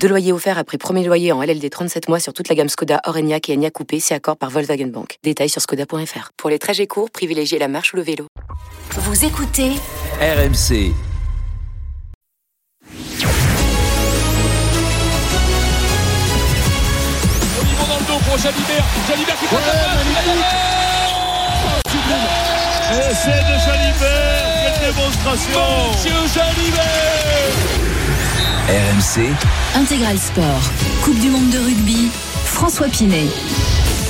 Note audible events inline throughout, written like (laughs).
Deux loyers offerts après premier loyer en LLD 37 mois sur toute la gamme Skoda, Orenia et Enya Coupé, c'est accord par Volkswagen Bank. Détails sur skoda.fr. Pour les trajets courts, privilégiez la marche ou le vélo. Vous écoutez RMC. Olivon dans le dos pour Jalibert. Jalibert qui prend la passe. Essai de Jalibert, quelle démonstration Monsieur Jalibert RMC. Intégral Sport. Coupe du monde de rugby. François Pinet.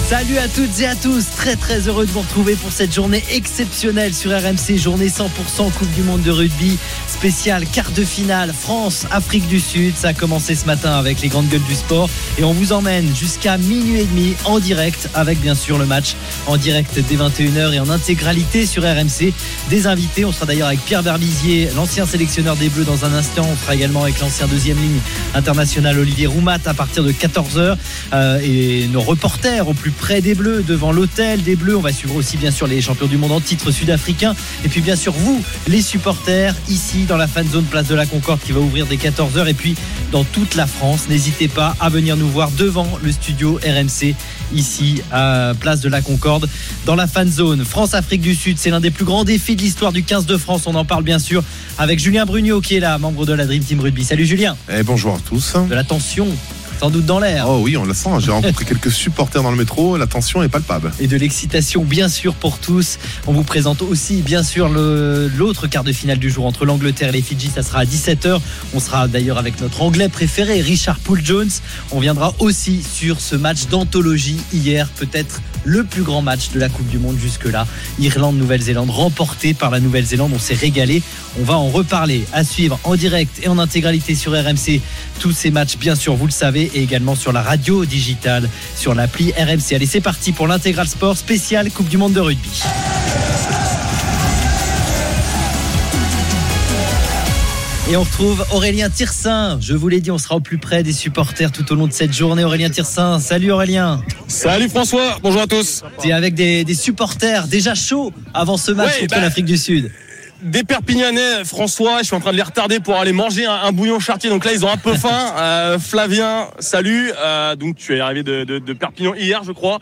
Salut à toutes et à tous, très très heureux de vous retrouver pour cette journée exceptionnelle sur RMC, journée 100% Coupe du Monde de rugby, spéciale quart de finale France-Afrique du Sud. Ça a commencé ce matin avec les grandes gueules du sport et on vous emmène jusqu'à minuit et demi en direct avec bien sûr le match en direct dès 21h et en intégralité sur RMC. Des invités, on sera d'ailleurs avec Pierre Berbizier, l'ancien sélectionneur des Bleus dans un instant. On sera également avec l'ancien deuxième ligne international Olivier Roumat à partir de 14h euh, et nos reporters au plus près des Bleus, devant l'hôtel des Bleus. On va suivre aussi bien sûr les champions du monde en titre sud-africain. Et puis bien sûr vous, les supporters, ici dans la fan zone Place de la Concorde qui va ouvrir dès 14h. Et puis dans toute la France, n'hésitez pas à venir nous voir devant le studio RMC ici à Place de la Concorde dans la fan zone. France-Afrique du Sud, c'est l'un des plus grands défis de l'histoire du 15 de France. On en parle bien sûr avec Julien Brugnot qui est là, membre de la Dream Team Rugby. Salut Julien. Bonjour à tous. De la tension sans doute dans l'air. Oh oui, on le sent. J'ai rencontré (laughs) quelques supporters dans le métro. La tension est palpable. Et de l'excitation, bien sûr, pour tous. On vous présente aussi, bien sûr, l'autre quart de finale du jour entre l'Angleterre et les Fidji. Ça sera à 17h. On sera d'ailleurs avec notre anglais préféré, Richard Poole Jones. On viendra aussi sur ce match d'anthologie hier, peut-être le plus grand match de la Coupe du Monde jusque-là. Irlande-Nouvelle-Zélande, remporté par la Nouvelle-Zélande. On s'est régalé. On va en reparler à suivre en direct et en intégralité sur RMC. Tous ces matchs, bien sûr, vous le savez, et également sur la radio digitale, sur l'appli RMC. Allez, c'est parti pour l'intégral sport spécial Coupe du Monde de rugby. Et on retrouve Aurélien Tirsin. Je vous l'ai dit, on sera au plus près des supporters tout au long de cette journée. Aurélien Tirsin, salut Aurélien. Salut François, bonjour à tous. T'es avec des, des supporters déjà chauds avant ce match Ouais, contre bah, l'Afrique du Sud. Des Perpignanais, François, je suis en train de les retarder pour aller manger un, bouillon chartier. Donc là, ils ont un peu faim. Euh, Flavien, salut. Euh, donc tu es arrivé de Perpignan hier, je crois.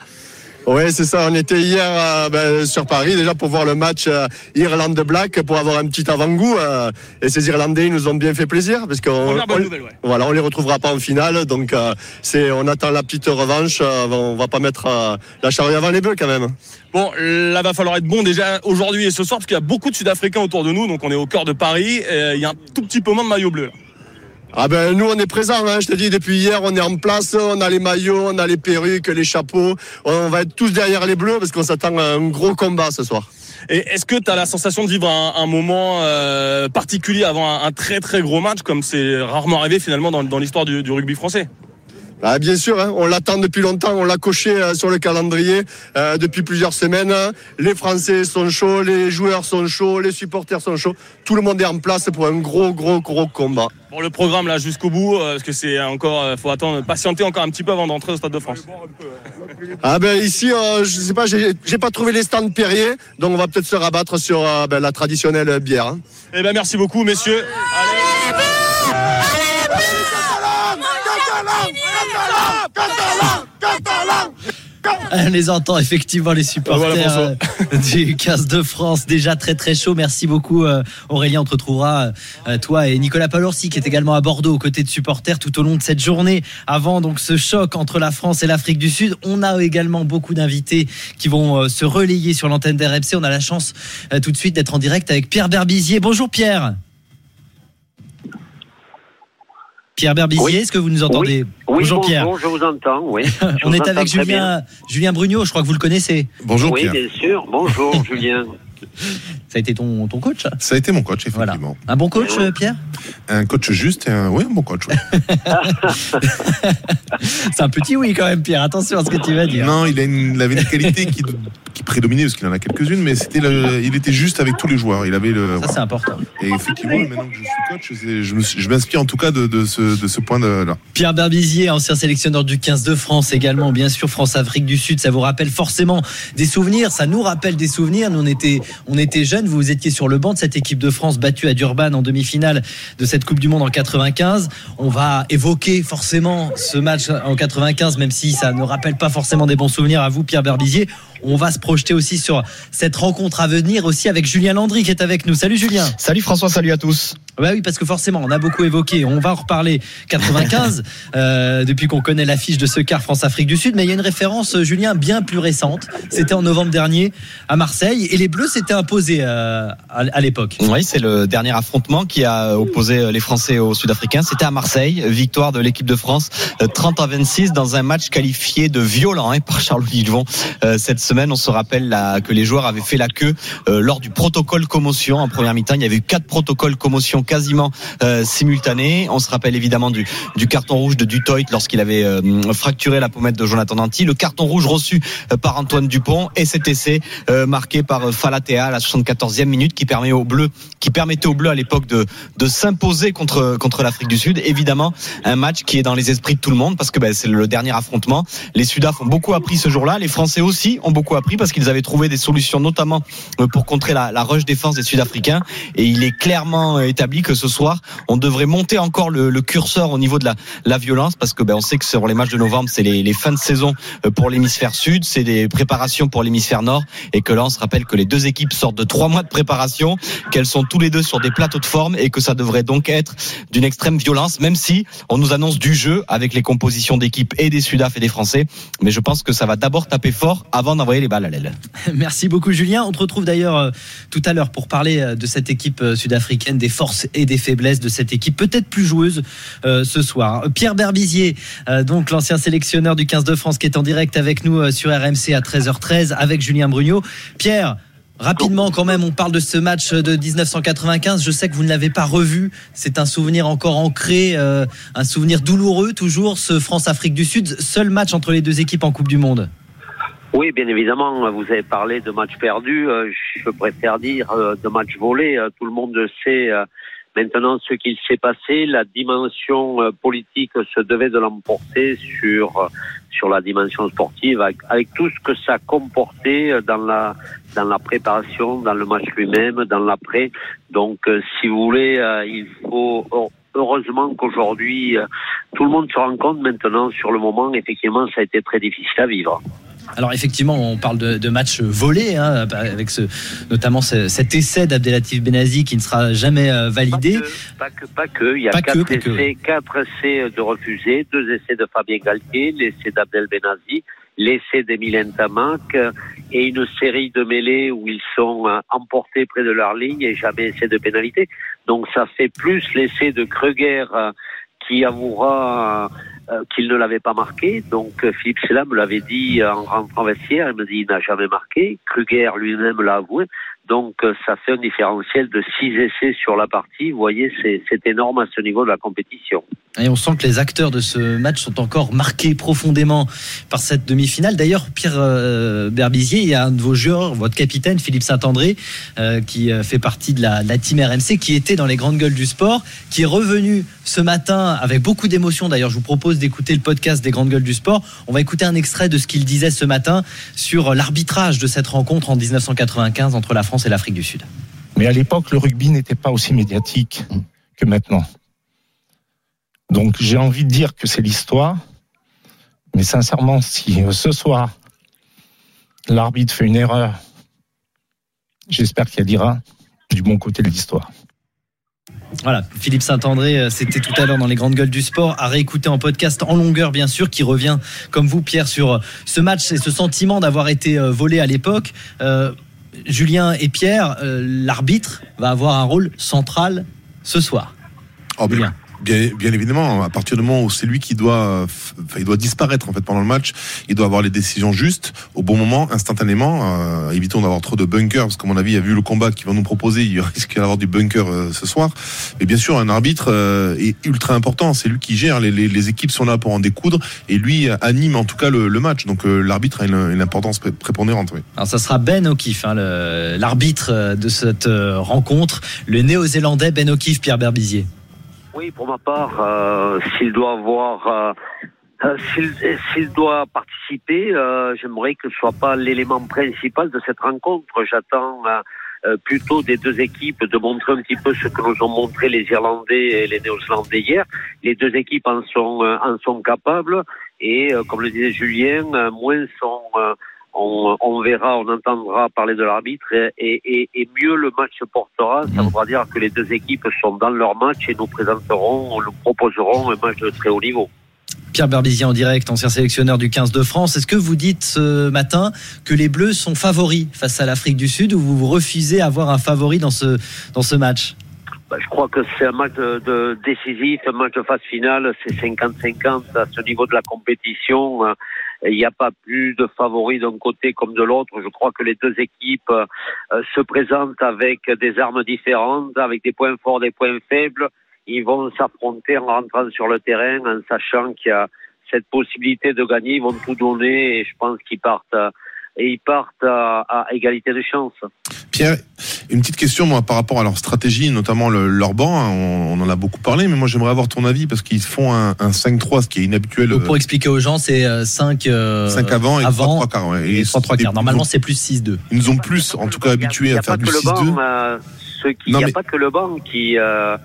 Ouais, c'est ça. On était hier euh, ben, sur Paris déjà pour voir le match euh, Irlande Black pour avoir un petit avant-goût. euh, et ces Irlandais ils nous ont bien fait plaisir parce qu'on on- ouais. voilà, on les retrouvera pas en finale. Donc euh, c'est on attend la petite revanche. euh, on va pas mettre euh, la charrue avant les bœufs quand même. Bon, là va falloir être bon déjà aujourd'hui et ce soir parce qu'il y a beaucoup de Sud-Africains autour de nous. Donc on est au cœur de Paris. Et il y a un tout petit peu moins de maillot bleu. Là. Ah ben nous on est présents, hein, je te dis depuis hier on est en place, on a les maillots, on a les perruques, les chapeaux, on va être tous derrière les bleus parce qu'on s'attend à un gros combat ce soir. Et est-ce que tu as la sensation de vivre un, moment euh, particulier avant un, très très gros match comme c'est rarement arrivé finalement dans, l'histoire du rugby français? Ah, bien sûr, hein, on l'attend depuis longtemps, on l'a coché euh, sur le calendrier euh, depuis plusieurs semaines. Les Français sont chauds, les joueurs sont chauds, les supporters sont chauds. Tout le monde est en place pour un gros, gros, gros combat. Bon, le programme là jusqu'au bout, euh, parce que c'est encore, euh, faut attendre, patienter encore un petit peu avant d'entrer au Stade de France. Ah ben ici, je sais pas, j'ai pas trouvé les stands Perrier, donc on va peut-être se rabattre sur ben, la traditionnelle bière. hein. Eh ben merci beaucoup messieurs. On les entend effectivement les supporters Voilà, euh, (laughs) du 15 de France déjà très très chaud. Merci beaucoup euh, Aurélien. On te retrouvera euh, toi et Nicolas Palorsi qui est également à Bordeaux aux côtés de supporters tout au long de cette journée. Avant donc ce choc entre la France et l'Afrique du Sud, on a également beaucoup d'invités qui vont euh, se relayer sur l'antenne d'RMC. On a la chance euh, tout de suite d'être en direct avec Pierre Berbizier. Bonjour Pierre. Pierre Berbizier, Oui. est-ce que vous nous entendez Oui, Bonjour bonjour, Pierre. je vous entends, oui. (laughs) Je On est avec. Julien, Julien Brugnot, je crois que vous le connaissez. Bonjour Oui, Pierre. bien sûr. Bonjour, (laughs) Julien. Ça a été ton, ton coach Ça? A été mon coach, Voilà. effectivement. Un bon coach, Pierre? Un coach juste et un, oui, un bon coach. (laughs) C'est un petit oui quand même, Pierre. Attention à ce que tu vas dire. non, il, a une- il avait une qualité qui, qui prédominait, parce qu'il en a quelques-unes, mais c'était le- il était juste avec tous les joueurs. Il avait le, Ça, c'est important. Et effectivement, maintenant que je suis coach, je me suis- je m'inspire en tout cas de, de ce, de ce point de là. Pierre Berbizier, ancien sélectionneur du 15 de France également, bien sûr, France-Afrique du Sud, ça vous rappelle forcément des souvenirs, ça nous rappelle des souvenirs. Nous, on était, on était jeunes, vous étiez sur le banc de cette équipe de France battue à Durban en demi-finale de cette Coupe du Monde en 95. On va évoquer forcément ce match en 95, même si ça ne rappelle pas forcément des bons souvenirs à vous, Pierre Berbizier. On va se projeter aussi sur cette rencontre à venir aussi avec Julien Landry qui est avec nous. Salut Julien. Salut François, salut à tous. Bah oui, parce que forcément, on a beaucoup évoqué. On va en reparler 95 (laughs) euh, depuis qu'on connaît l'affiche de ce quart France-Afrique du Sud. Mais il y a une référence, euh, Julien, bien plus récente. C'était en novembre dernier à Marseille et les Bleus s'étaient imposés euh, à, l'époque. Oui, c'est le dernier affrontement qui a opposé les Français aux Sud-Africains. C'était à Marseille, victoire de l'équipe de France, euh, 30 à 26 dans un match qualifié de violent hein, par Charles Livon. Euh, cette semaine, on se rappelle là, que les joueurs avaient fait la queue euh, lors du protocole commotion en première mi-temps. Il y avait eu quatre protocoles commotion quasiment euh, simultanés. On se rappelle évidemment du, du carton rouge de Dutoit lorsqu'il avait euh, fracturé la pommette de Jonathan Danty, le carton rouge reçu euh, par Antoine Dupont et cet essai euh, marqué par euh, Falatea à la 74e minute qui permet aux Bleus, qui permettait aux Bleus à l'époque de, de s'imposer contre contre l'Afrique du Sud. Évidemment, un match qui est dans les esprits de tout le monde parce que ben, c'est le dernier affrontement. Les Sudaf ont beaucoup appris ce jour-là, les Français aussi ont beaucoup appris parce qu'ils avaient trouvé des solutions notamment euh, pour contrer la, la rush défense des Sud-Africains et il est clairement euh, établi que ce soir on devrait monter encore le, le curseur au niveau de la, la violence parce que ben, on sait que sur les matchs de novembre c'est les, les fins de saison euh, pour l'hémisphère sud, c'est des préparations pour l'hémisphère nord et que là on se rappelle que les deux équipes sortent de trois mois de préparation, qu'elles sont tous les deux sur des plateaux de forme et que ça devrait donc être d'une extrême violence, même si on nous annonce du jeu avec les compositions d'équipes et des Sudaf et des Français. Mais je pense que ça va d'abord taper fort avant d'envoyer les balles à l'aile. (laughs) Merci beaucoup Julien. On te retrouve d'ailleurs euh, tout à l'heure pour parler euh, de cette équipe euh, sud-africaine, des forces et des faiblesses de cette équipe, peut-être plus joueuse ce soir. Pierre Berbizier, donc l'ancien sélectionneur du 15 de France qui est en direct avec nous sur RMC à 13h13 avec Julien Brugnot. Pierre, Rapidement, quand même, on parle de ce match de 1995. Je sais que vous ne l'avez pas revu. C'est un souvenir encore ancré, un souvenir douloureux, toujours, ce France-Afrique du Sud. Seul match entre les deux équipes en Coupe du Monde. Oui, bien évidemment, vous avez parlé de matchs perdus. euh, Je préfère dire euh, de matchs volés. Euh, Tout le monde sait maintenant ce qu'il s'est passé. La dimension politique se devait de l'emporter sur sur la dimension sportive, avec, avec tout ce que ça comportait dans la dans la préparation, dans le match lui-même, dans l'après. Donc, si vous voulez, il faut heureusement qu'aujourd'hui tout le monde se rend compte maintenant sur le moment. Effectivement, ça a été très difficile à vivre. Alors effectivement, on parle de, de matchs volés, hein, avec ce, notamment ce- cet essai d'Abdelatif Benazi qui ne sera jamais euh, validé. Pas que, pas que. Il y a quatre, que, essais, quatre essais de refusés, deux essais de Fabien Galtier, l'essai d'Abdel Benazi, l'essai d'Emile Tamac euh, et une série de mêlées où ils sont euh, emportés près de leur ligne et jamais essai de pénalité. Donc ça fait plus l'essai de Kruger euh, qui avouera qu'il ne l'avait pas marqué. Donc euh, Philippe Sella me l'avait dit en rentrant vestiaire, il me dit il n'a jamais marqué. Kruger lui-même l'a avoué. Donc euh, ça fait un différentiel de six essais sur la partie. Vous voyez, c'est énorme à ce niveau de la compétition. Et on sent que les acteurs de ce match sont encore marqués profondément par cette demi-finale. D'ailleurs, Pierre euh, Berbizier, il y a un de vos joueurs, votre capitaine, Philippe Saint-André, euh, qui euh, fait partie de la, de la team RMC, qui était dans les grandes gueules du sport, qui est revenu ce matin avec beaucoup d'émotion. D'ailleurs, je vous propose d'écouter le podcast des grandes gueules du sport. On va écouter un extrait de ce qu'il disait ce matin sur l'arbitrage de cette rencontre en 1995 entre la France et l'Afrique du Sud. Mais à l'époque, le rugby n'était pas aussi médiatique que maintenant. Donc j'ai envie de dire que c'est l'histoire. Mais sincèrement, si ce soir, l'arbitre fait une erreur, j'espère qu'il dira du bon côté de l'histoire. Voilà, Philippe Saint-André, euh, c'était tout à l'heure dans les grandes gueules du sport, à réécouter en podcast en longueur, bien sûr, qui revient, comme vous, Pierre, sur euh, ce match et ce sentiment d'avoir été euh, volé à l'époque. Euh, Julien et Pierre, euh, l'arbitre va avoir un rôle central ce soir. Oh, Julien. Bien, bien évidemment, à partir du moment où c'est lui qui doit, enfin, il doit disparaître en fait pendant le match, il doit avoir les décisions justes au bon moment, instantanément. Euh, évitons d'avoir trop de bunkers, parce qu'à mon avis, a vu le combat qu'il va nous proposer, il (laughs) risque d'avoir du bunker euh, ce soir. Mais bien sûr, un arbitre euh, est ultra important. C'est lui qui gère. Les, les, les, équipes sont là pour en découdre et lui anime en tout cas le, le match. Donc euh, l'arbitre a une, une, importance prépondérante. Oui. Alors ça sera Ben O'Keefe, hein, l'arbitre de cette rencontre, le néo-zélandais Ben O'Keefe, Pierre Berbizier. Oui, pour ma part, euh, s'il doit avoir, euh, euh s'il doit participer, j'aimerais que ce soit pas l'élément principal de cette rencontre. J'attends plutôt des deux équipes de montrer un petit peu ce que nous ont montré les Irlandais et les Néo-Zélandais hier. Les deux équipes en sont en sont capables et, comme le disait Julien, moins sont on, on, verra, on entendra parler de l'arbitre et, et, et, mieux le match se portera. Ça mm. voudra dire que les deux équipes sont dans leur match et nous présenterons, nous proposerons un match de très haut niveau. Pierre Berbizier en direct, ancien sélectionneur du 15 de France. Est-ce que vous dites ce matin que les Bleus sont favoris face à l'Afrique du Sud ou vous refusez avoir un favori dans ce, dans ce match? Bah, je crois que c'est un match de, de, décisif, un match de phase finale, c'est 50-50 à ce niveau de la compétition. Il n'y a pas plus de favoris d'un côté comme de l'autre. Je crois que les deux équipes euh, se présentent avec des armes différentes, avec des points forts, des points faibles. Ils vont s'affronter en rentrant sur le terrain, en sachant qu'il y a cette possibilité de gagner. Ils vont tout donner et je pense qu'ils partent et ils partent à, à, égalité de chance. Pierre, une petite question moi par rapport à leur stratégie, notamment le, leur banc. Hein, on, on, en a beaucoup parlé, mais moi j'aimerais avoir ton avis parce qu'ils font un, un 5-3, ce qui est inhabituel. Donc pour expliquer aux gens, c'est 5 euh, 5 euh, avant et avant 3 quarts. Ouais. Et, 3 3 quarts. Normalement, c'est plus 6-2. Ils nous ont plus, en tout cas, habitués à faire du 6-2. Euh, il n'y a pas que le banc qui euh,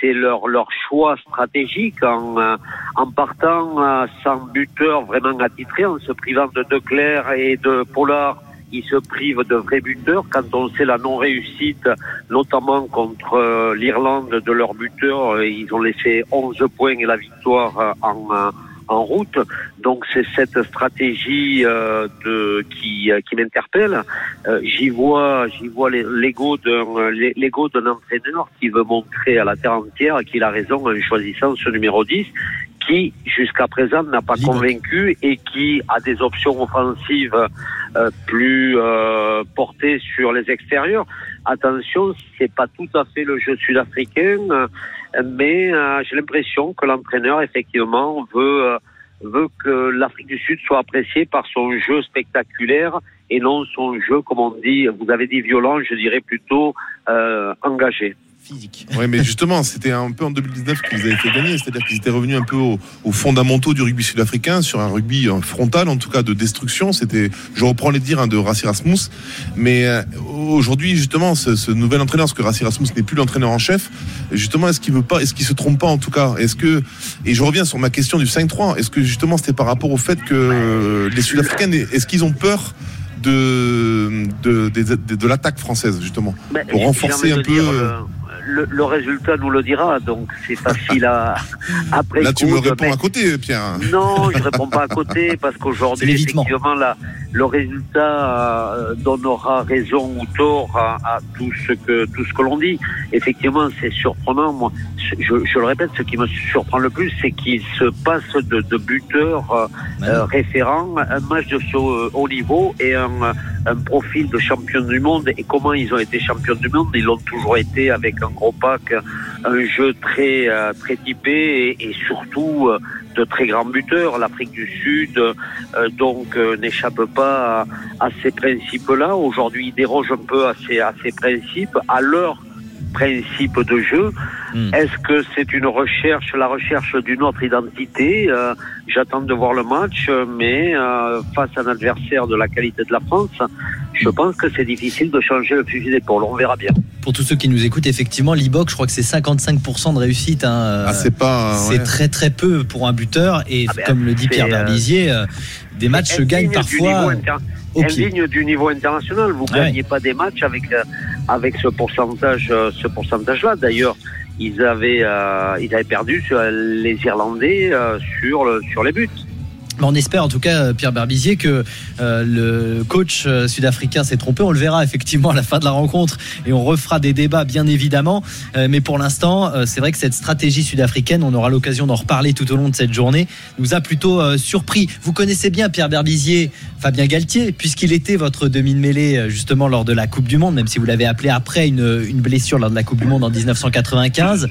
c'est leur, leur choix stratégique en, euh, en partant euh, sans buteur vraiment attitré, en se privant de De Clerc et de Pollard. Ils se privent de vrais buteurs. Quand on sait la non-réussite, notamment contre euh, l'Irlande de leur buteur, ils ont laissé 11 points et la victoire en en route. Donc c'est cette stratégie euh, de qui euh, qui m'interpelle. Euh, j'y vois j'y vois l'ego d'un l'ego d'un entraîneur qui veut montrer à la terre entière qu'il a raison en choisissant ce numéro 10 qui jusqu'à présent n'a pas convaincu et qui a des options offensives euh, plus euh, portées sur les extérieurs. Attention, c'est pas tout à fait le jeu sud-africain, mais euh, j'ai l'impression que l'entraîneur effectivement veut veut que l'Afrique du Sud soit appréciée par son jeu spectaculaire et non son jeu, comme on dit, vous avez dit violent, je dirais plutôt engagé physique. Oui, mais justement, c'était un peu en 2019 qu'ils avaient fait gagner, c'est-à-dire qu'ils étaient revenus un peu aux, aux fondamentaux du rugby sud-africain, sur un rugby frontal, en tout cas de destruction. C'était, je reprends les dires hein, de Rassi Rasmus, mais euh, aujourd'hui, justement, ce, ce, nouvel entraîneur, parce que Rassi Rasmus n'est plus l'entraîneur en chef, justement, est-ce qu'il veut pas, est-ce qu'il se trompe pas en tout cas? Est-ce que, et je reviens sur ma question du 5-3, est-ce que justement c'était par rapport au fait que les Sud-Africains, est-ce qu'ils ont peur de, de, de, de, de l'attaque française, justement, pour renforcer un peu. Dire, euh, le, le, résultat nous le dira, donc c'est facile à (laughs) après. Là, tu me réponds mais... à côté, Pierre. Non, je ne réponds pas à côté parce qu'aujourd'hui, effectivement, là, le résultat euh, donnera raison ou tort à, à, tout ce que tout ce que l'on dit. Effectivement, c'est surprenant. Moi, je, je, le répète, ce qui me surprend le plus, c'est qu'il se passe de, de buteur euh, euh, référent, un match de ce haut niveau et un, un profil de champion du monde. Et comment ils ont été champions du monde Ils l'ont toujours été avec un gros pack, un jeu très très typé et, surtout de très grands buteurs. L'Afrique du Sud, euh, donc, euh, n'échappe pas à, à ces principes-là. Aujourd'hui, ils dérogent un peu à ces, à ces principes, à leur principe de jeu. Hmm. Est-ce que c'est une recherche, la recherche d'une autre identité? Euh, J'attends de voir le match, mais euh, face à un adversaire de la qualité de la France, je pense que c'est difficile de changer le fusil d'épaule. On verra bien. Pour tous ceux qui nous écoutent, effectivement, l'IBOC, je crois que c'est 55% de réussite. Hein. Ah, c'est pas. C'est ouais. très très peu pour un buteur. Et ah ben, comme le dit Pierre Berbizier, euh, des matchs se gagnent parfois. Indigne du niveau international. Vous ne ah gagnez ouais. pas des matchs avec avec ce pourcentage, ce pourcentage-là. D'ailleurs, ils avaient, euh, ils avaient perdu les Irlandais euh, sur, le, sur les buts. On espère en tout cas, euh, Pierre Berbizier, que euh, le coach euh, sud-africain s'est trompé. On le verra (laughs) effectivement à la fin de la rencontre et on refera des débats bien évidemment. Mais pour l'instant, c'est vrai que cette stratégie sud-africaine, on aura l'occasion d'en reparler tout au long de cette journée, nous a plutôt surpris. Vous connaissez bien Pierre Berbizier, Fabien Galtier, puisqu'il était votre demi de mêlée justement lors de la Coupe du Monde, même si vous l'avez appelé après une blessure lors de la Coupe du Monde en 1995.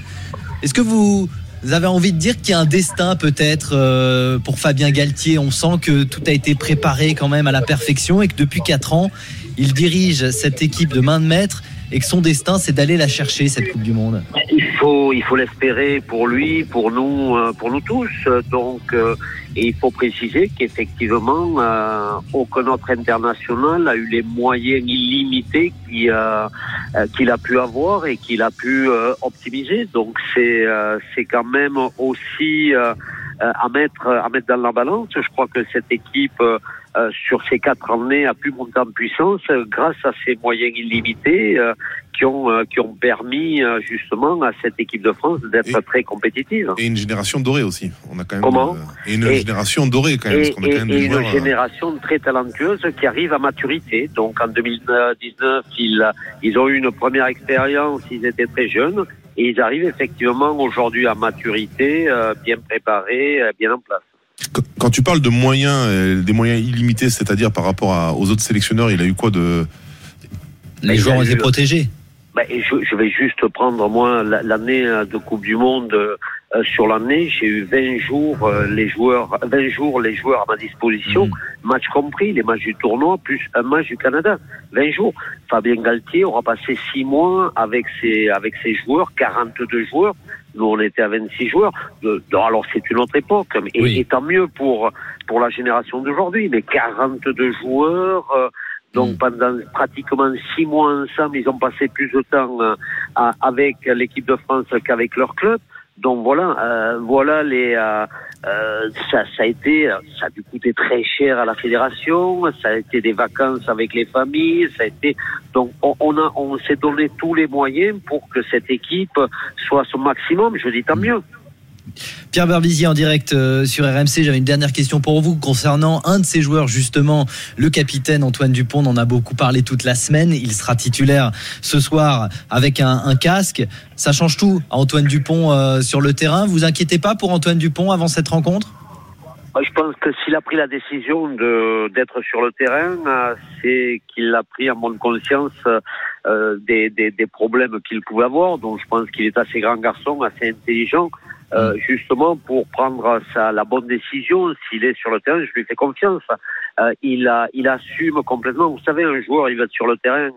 Est-ce que vous vous avez envie de dire qu'il y a un destin peut-être euh, pour Fabien Galtier? On sent que tout a été préparé quand même à la perfection et que depuis 4 ans, il dirige cette équipe de main de maître et que son destin, c'est d'aller la chercher, cette Coupe du Monde. Il faut, il faut l'espérer pour lui, pour nous, euh, pour nous tous. Donc, euh, il faut préciser qu'effectivement, euh, aucun autre international a eu les moyens illimités qu'il euh, euh, qu'il a pu avoir et qu'il a pu euh, optimiser. Donc, c'est euh, c'est quand même aussi euh, euh, à mettre à mettre dans la balance. Je crois que cette équipe. Euh, sur ces quatre années a pu monter en puissance euh, grâce à ces moyens illimités euh, qui ont euh, qui ont permis euh, justement à cette équipe de France d'être très compétitive. Et une génération dorée aussi. On a quand même Comment et une Et- génération dorée quand même, Et, parce qu'on a quand même et- des et une génération très talentueuse qui arrive à maturité. Donc en 2019, ils, ils ont eu une première expérience, ils étaient très jeunes, et ils arrivent effectivement aujourd'hui à maturité, euh, bien préparés, euh, bien en place. Quand tu parles de moyens, euh, des moyens illimités, c'est-à-dire par rapport à- aux autres sélectionneurs, il a eu quoi de Les joueurs ont été protégés. Et je, je vais juste prendre moi la- l'année euh, de Coupe du Monde euh, sur l'année, j'ai eu 20 jours euh, les joueurs 20 jours les joueurs à ma disposition, match compris, les matchs du tournoi plus un match du Canada. 20 jours. Fabien Galtier aura passé 6 mois avec ses avec ses joueurs, 42 joueurs. Nous on était à 26 joueurs. De- de- alors c'est une autre époque et, et tant mieux pour pour la génération d'aujourd'hui, mais 42 joueurs euh, donc pendant pratiquement six mois ensemble, ils ont passé plus de temps euh, à- avec l'équipe de France qu'avec leur club. Donc voilà, euh, voilà les. euh, euh, ça, a été, ça a dû coûter très cher à la fédération. Ça a été des vacances avec les familles. Ça a été. Donc on, on a, on s'est donné tous les moyens pour que cette équipe soit son maximum. Je dis tant mieux. Pierre Berbizier en direct euh, sur RMC. J'avais une dernière question pour vous concernant un de ces joueurs, justement, le capitaine Antoine Dupont. On en a beaucoup parlé toute la semaine. Il sera titulaire ce soir avec un, casque. Ça change tout à Antoine Dupont euh, sur le terrain. Vous inquiétez pas pour Antoine Dupont avant cette rencontre? Je pense que s'il a pris la décision d'être sur le terrain, euh, c'est qu'il l'a pris en bonne conscience des, des problèmes qu'il pouvait avoir. Donc je pense qu'il est assez grand garçon, assez intelligent, euh, justement pour prendre sa, la bonne décision. S'il est sur le terrain, je lui fais confiance. Euh, il a, il assume complètement. Vous savez, un joueur, il va être sur le terrain.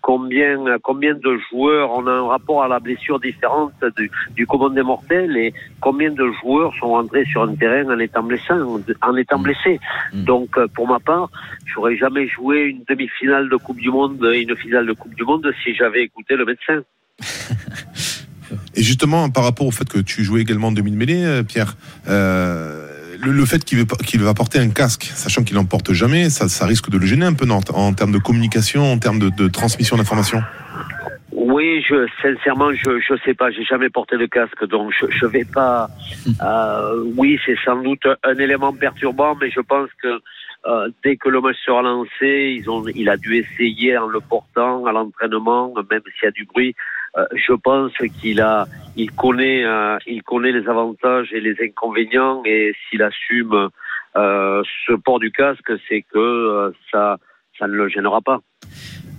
Combien, combien de joueurs, on a un rapport à la blessure différente du, du commun des mortels et combien de joueurs sont entrés sur un terrain en étant blessés, en étant blessés. Donc, euh, pour ma part, j'aurais jamais joué une demi-finale de Coupe du Monde et une finale de Coupe du Monde si j'avais écouté le médecin. (laughs) Et justement, par rapport au fait que tu jouais également en demi-mêlée, euh, Pierre, euh, le, le fait qu'il va porter un casque, sachant qu'il n'en porte jamais, ça, ça risque de le gêner un peu non, en termes de communication, en termes de, de transmission d'informations? Oui, je sincèrement, je je sais pas, j'ai jamais porté de casque, donc je je vais pas. Euh, oui, c'est sans doute un élément perturbant, mais je pense que euh, dès que le match sera lancé, ils ont, il a dû essayer en le portant à l'entraînement, même s'il y a du bruit. Euh, je pense qu'il a, il connaît, euh, il connaît les avantages et les inconvénients, et s'il assume euh, ce port du casque, c'est que ça, ça ne le gênera pas.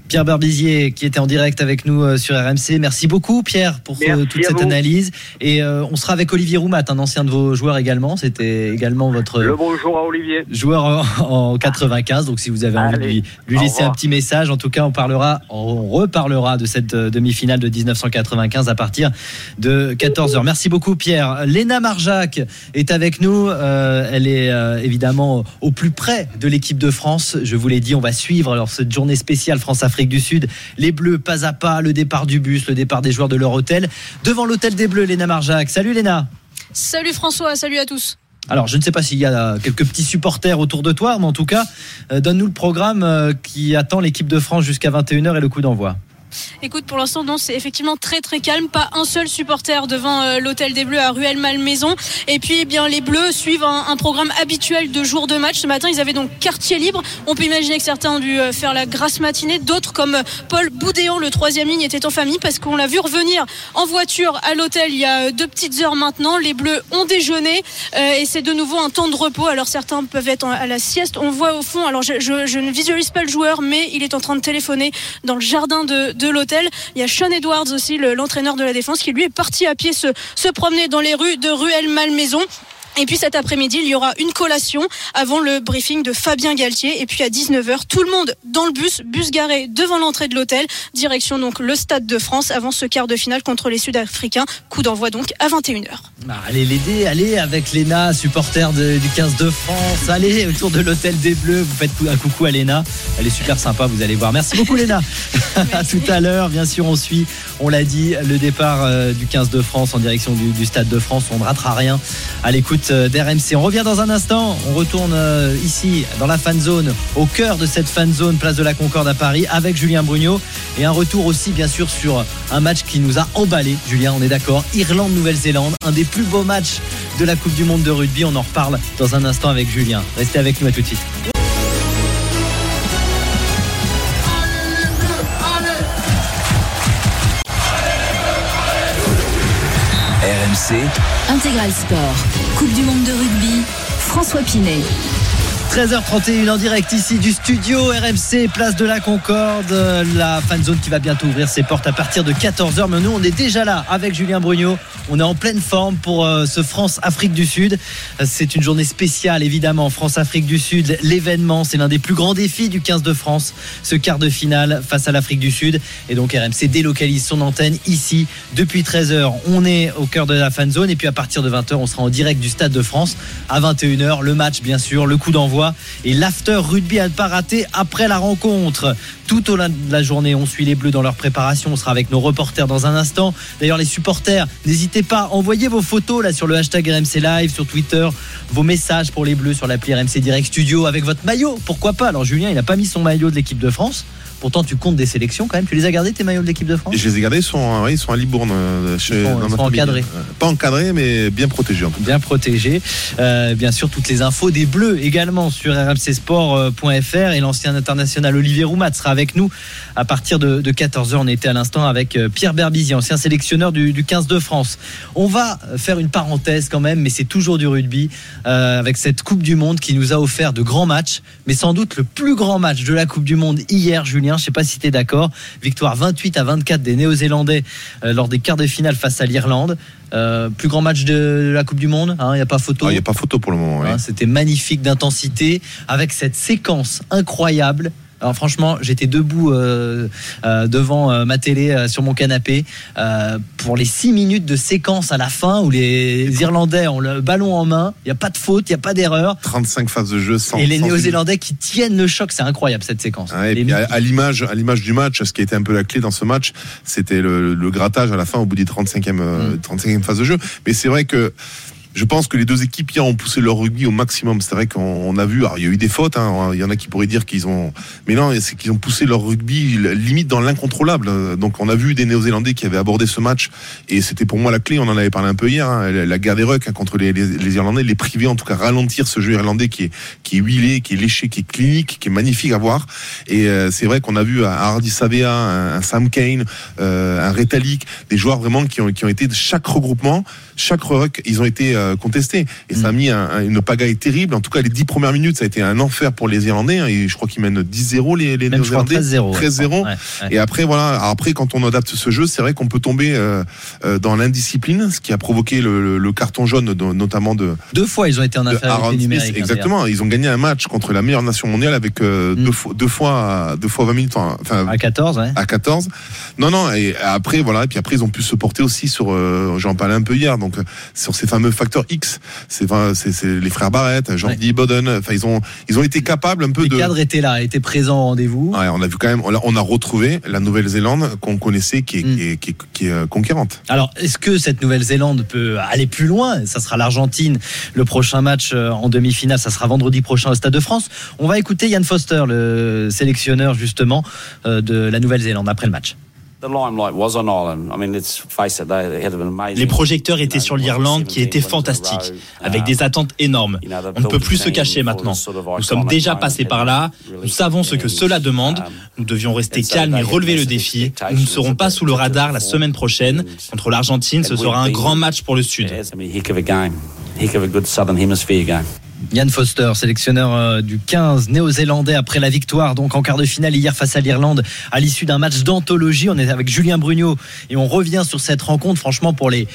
Pierre Berbizier qui était en direct avec nous euh, sur RMC. Merci beaucoup Pierre pour Merci toute cette vous. analyse. Et euh, on sera avec Olivier Roumat, un ancien de vos joueurs également. C'était également votre Le bonjour à Olivier. joueur en, en 95. Donc si vous avez envie de lui, laisser un petit message, en tout cas on parlera, on reparlera de cette euh, demi-finale de 1995 à partir de 14h. Merci beaucoup Pierre. Léna Marjac est avec nous. Euh, elle est euh, évidemment au plus près de l'équipe de France. Je vous l'ai dit, on va suivre alors cette journée spéciale France-Afrique du Sud. Les Bleus pas à pas, le départ du bus, le départ des joueurs de leur hôtel. Devant l'hôtel des Bleus, Léna Marjac. Salut Léna. Salut François, salut à tous. Alors, je ne sais pas s'il y a quelques petits supporters autour de toi, mais en tout cas, euh, donne-nous le programme euh, qui attend l'équipe de France jusqu'à 21h et le coup d'envoi. Écoute, pour l'instant, non, c'est effectivement très très calme. Pas un seul supporter devant euh, l'hôtel des Bleus à Ruelle-Malmaison. Et puis, eh bien, les Bleus suivent un, programme habituel de jour de match. Ce matin, ils avaient donc quartier libre. On peut imaginer que certains ont dû euh, faire la grasse matinée. D'autres, comme euh, Paul Boudéan, le troisième ligne, étaient en famille parce qu'on l'a vu revenir en voiture à l'hôtel il y a deux petites heures maintenant. Les Bleus ont déjeuné et c'est de nouveau un temps de repos. Alors certains peuvent être à la sieste. On voit au fond, alors je ne visualise pas le joueur, mais il est en train de téléphoner dans le jardin de, de l'hôtel. Il y a Sean Edwards aussi, l'entraîneur de la défense, qui lui est parti à pied se, se promener dans les rues de Ruelle-Malmaison. Et puis cet après-midi, il y aura une collation avant le briefing de Fabien Galtier. Et puis à 19h, tout le monde dans le bus, bus garé devant l'entrée de l'hôtel. Direction donc le Stade de France avant ce quart de finale contre les Sud-Africains. Coup d'envoi donc à 21h. Bah, allez l'aider, allez avec Léna, supporter de, du 15 de France. Allez autour de l'hôtel des Bleus. Vous faites un coucou à Léna. Elle est super sympa, vous allez voir. Merci beaucoup Léna. (laughs) à tout à l'heure, bien sûr, on suit, on l'a dit, le départ euh, du 15 de France en direction du, du Stade de France. On ne ratera rien à l'écoute d'RMC. On revient dans un instant. On retourne euh, ici dans la fan zone, au cœur de cette fan zone, place de la Concorde à Paris, avec Julien Brugnot. Et un retour aussi, bien sûr, sur un match qui nous a emballé. Julien, on est d'accord. Irlande-Nouvelle-Zélande, un des plus beaux matchs de la Coupe du Monde de rugby. On en reparle dans un instant avec Julien. Restez avec nous à tout de suite. Intégral Sport. Coupe du Monde de rugby. François Pinet. 13h31 en direct ici du studio RMC, place de la Concorde, la fan zone qui va bientôt ouvrir ses portes à partir de 14h. Mais nous, on est déjà là avec Julien Brugnot. On est en pleine forme pour ce France-Afrique du Sud. C'est une journée spéciale, évidemment. France-Afrique du Sud, l'événement, c'est l'un des plus grands défis du 15 de France, ce quart de finale face à l'Afrique du Sud. Et donc RMC délocalise son antenne ici depuis 13h. On est au cœur de la fan zone et puis à partir de 20h, on sera en direct du Stade de France à 21h. Le match, bien sûr, le coup d'envoi et l'after rugby à ne pas rater après la rencontre. Tout au long de la journée, on suit les Bleus dans leur préparation. On sera avec nos reporters dans un instant. D'ailleurs, les supporters, n'hésitez pas, envoyez vos photos là sur le hashtag RMC Live, sur Twitter, vos messages pour les Bleus sur l'appli RMC Direct Studio avec votre maillot. Pourquoi pas? Alors Julien, il n'a pas mis son maillot de l'équipe de France. Pourtant, tu comptes des sélections quand même. Tu les as gardés tes maillots de l'équipe de France Je les ai gardés. Ils sont, ils sont à Libourne. Chez, ils sont, ils sont encadrés. Pas encadrés, mais bien protégés. En tout bien protégés. Euh, bien sûr, toutes les infos des Bleus également sur rmcsport.fr et l'ancien international Olivier Roumat sera avec nous à partir de, de 14h. On était à l'instant avec Pierre Berbizier, ancien sélectionneur du, du, 15 de France. On va faire une parenthèse quand même, mais c'est toujours du rugby euh, avec cette Coupe du Monde qui nous a offert de grands matchs, mais sans doute le plus grand match de la Coupe du Monde hier, Julien. Je ne sais pas si tu es d'accord. Victoire 28 à 24 des Néo-Zélandais euh, lors des quarts de finale face à l'Irlande. Euh, plus grand match de la Coupe du Monde, il hein, n'y a pas photo. Il n'y a pas photo pour le moment. Hein, C'était magnifique d'intensité avec cette séquence incroyable. Alors franchement, j'étais debout euh, euh, devant euh, ma télé sur mon canapé pour les 6 minutes de séquence à la fin où les Irlandais ont le ballon en main, il n'y a pas de faute, il n'y a pas d'erreur. 35 phases de jeu sans. Et les Néo-Zélandais qui tiennent le choc, c'est incroyable cette séquence. Ah, et puis à, à l'image, à l'image du match, ce qui a été un peu la clé dans ce match, c'était le, le, grattage à la fin au bout des 35e, mm. 35e phase de jeu. Mais c'est vrai que je pense que les deux équipes hier ont poussé leur rugby au maximum. C'est vrai qu'on a vu, alors il y a eu des fautes, hein, il y en a qui pourraient dire qu'ils ont, mais non, c'est qu'ils ont poussé leur rugby limite dans l'incontrôlable. Donc on a vu des Néo-Zélandais qui avaient abordé ce match et c'était pour moi la clé. On en avait parlé un peu hier, hein, la guerre des rucks hein, contre les, les, les, Irlandais, les priver en tout cas ralentir ce jeu irlandais qui est qui est huilé, qui est léché, qui est clinique, qui est magnifique à voir. Et euh, c'est vrai qu'on a vu un Hardy Savea, un, Sam Kane, euh, un Retalik, des joueurs vraiment qui ont qui ont été de chaque regroupement, chaque ruck, ils ont été euh, contestés et ça a mis un, un, une pagaille terrible. En tout cas, les dix premières minutes, ça a été un enfer pour les Irlandais. Hein, et je crois qu'ils mènent 10-0 les, les Néo-Zélandais. 13-0. 13-0. Ouais, ouais. Et après, voilà. Après, quand on adapte ce jeu, c'est vrai qu'on peut tomber euh, euh, dans l'indiscipline, ce qui a provoqué le, le, le carton jaune, de, notamment de. Deux fois, ils ont été en infériorité numérique. Smith, exactement. Ils ont gagné un match contre la meilleure nation mondiale avec euh, mm. deux, fois, deux fois, deux fois 20 minutes. Enfin, à 14, ouais. À 14. Non, non. Et après, voilà. Et puis après, ils ont pu se porter aussi sur. J'en parlais un peu hier. Donc, sur ces fameux facteurs X. C'est les frères Barrett, Jordi ouais. Boden. Enfin, ils ont, ils ont été capables un peu Les de. Les cadres étaient là, étaient présents au rendez-vous. Ouais, on a vu quand même, on a, on a retrouvé la Nouvelle-Zélande qu'on connaissait, qui est, mm. qui est, qui est, qui est euh, conquérante. Alors, est-ce que cette Nouvelle-Zélande peut aller plus loin? Ça sera l'Argentine. Le prochain match euh, en demi-finale, ça sera vendredi prochain au Stade de France. On va écouter Yann Foster, le sélectionneur justement euh, de la Nouvelle-Zélande après le match. Les projecteurs étaient sur l'Irlande qui était fantastique, avec des attentes énormes. On ne peut plus se cacher maintenant. Nous sommes déjà passés par là, nous savons ce que cela demande, nous devions rester calmes et relever le défi. Nous ne serons pas sous le radar la semaine prochaine. Contre l'Argentine, ce sera un grand match pour le Sud. Yann Foster, sélectionneur euh, du 15 néo-zélandais après la victoire donc en quart de finale hier face à l'Irlande à l'issue d'un match d'anthologie. On est avec Julien Brugnot et on revient sur cette rencontre. Franchement, pour les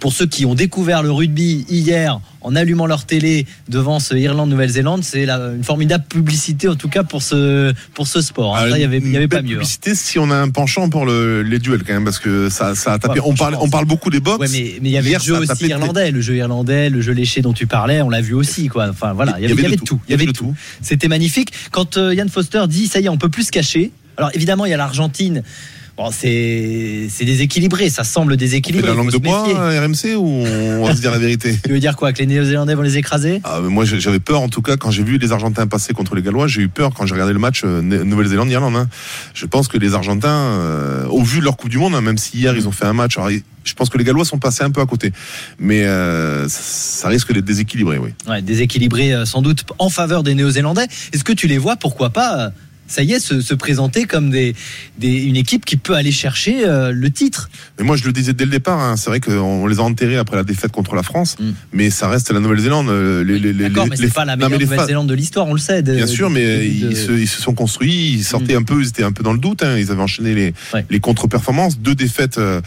pour ceux qui ont découvert le rugby hier en allumant leur télé devant ce Irlande-Nouvelle-Zélande, c'est une formidable publicité en tout cas pour ce, pour ce sport. Ah, Ça, il y avait, y avait pas mieux. hein. Publicité si on a un penchant pour le- les duels quand même parce que ça, ça a tapé. Ouais, on parle, on parle beaucoup des box. Ouais, mais, mais il y avait Hier, le jeu aussi irlandais, le jeu irlandais, le jeu léché dont tu parlais, on l'a vu aussi, quoi. Enfin voilà, il y avait, il y avait de tout. Il y avait de tout. C'était magnifique. Quand euh, Yann Foster dit ça y est, on peut plus se cacher. Alors évidemment, il y a l'Argentine. Bon, c'est c'est déséquilibré, ça semble C'est déséquilibré. la faut langue de bois. RMC, ou on va se dire la vérité (laughs) Tu veux dire quoi Que les Néo-Zélandais vont les écraser? Ah, mais Moi, j'avais peur, en tout cas, quand j'ai vu les Argentins passer contre les Gallois, j'ai eu peur quand j'ai regardé le match euh, Nouvelle-Zélande-Irlande. hein. Je pense que les Argentins, euh, au vu de leur Coupe du Monde, hein, même si hier ils ont fait un match, alors, je pense que les Gallois sont passés un peu à côté. Mais euh, ça, risque d'être déséquilibré, oui. Ouais, déséquilibré sans doute en faveur des Néo-Zélandais. Est-ce que tu les vois, pourquoi pas ça y est, se, se présenter comme des, des- une équipe qui peut aller chercher euh, le titre. Mais moi, je le disais dès le départ, hein, c'est vrai qu'on les a enterrés après la défaite contre la France, mais ça reste la Nouvelle-Zélande. euh, Les, les, les- Mm. D'accord, mais c'est pas la meilleure Nouvelle-Zélande de l'histoire, on le sait. de- Bien sûr, mais de- ils, se, ils se sont construits, ils sortaient un peu, ils étaient un peu dans le doute. hein, ils avaient enchaîné les, les contre-performances, deux défaites euh,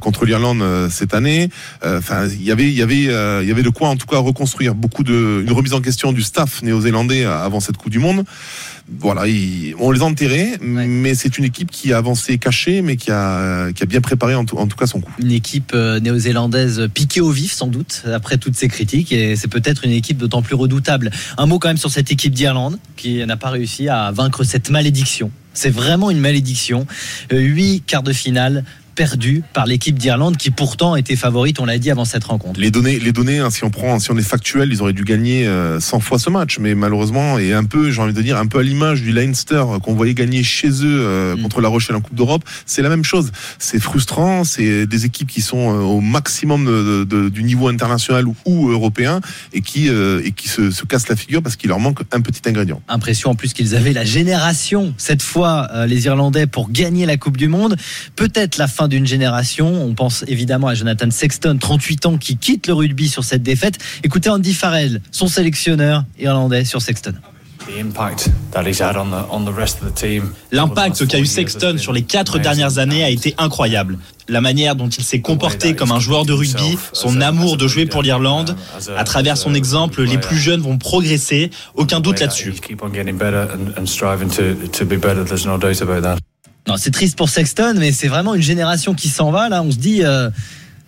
contre l'Irlande euh, cette année. Enfin, il y avait, il y avait, il y avait de quoi en tout cas reconstruire. Beaucoup de, une remise en question du staff néo-zélandais avant cette Coupe du Monde. Voilà, on les a enterrés, mais c'est une équipe qui a avancé cachée, mais qui a, qui a bien préparé en tout, en tout cas son coup. Une équipe euh, néo-zélandaise piquée au vif, sans doute, après toutes ces critiques. Et c'est peut-être une équipe d'autant plus redoutable. Un mot quand même sur cette équipe d'Irlande, qui n'a pas réussi à vaincre cette malédiction. C'est vraiment une malédiction. Euh, Huit quarts de finale perdus par l'équipe d'Irlande, qui pourtant était favorite, on l'a dit avant cette rencontre. Les données, les données, hein, si on prend, si on est factuel, ils auraient dû gagner euh, 100 fois ce match, mais malheureusement, et un peu, j'ai envie de dire, un peu à l'image du Leinster euh, qu'on voyait gagner chez eux euh, contre La Rochelle en Coupe d'Europe, c'est la même chose. C'est frustrant, c'est des équipes qui sont euh, au maximum de- de- du niveau international ou, ou européen et qui euh, et qui se, se cassent la figure parce qu'il leur manque un petit ingrédient. Impression en plus qu'ils avaient la génération, cette fois euh, les Irlandais, pour gagner la Coupe du Monde. Peut-être la fin d'une génération. On pense évidemment à Jonathan Sexton, 38 ans, qui quitte le rugby sur cette défaite. Écoutez Andy Farrell, son sélectionneur irlandais sur Sexton. L'impact qu'a eu Sexton sur les quatre dernières années a été incroyable. La manière dont il s'est comporté comme un joueur de rugby, son amour de jouer pour l'Irlande, à travers son exemple, les plus jeunes vont progresser, aucun doute là-dessus. Non, c'est triste pour Sexton, mais c'est vraiment une génération qui s'en va. Là, on se dit, euh,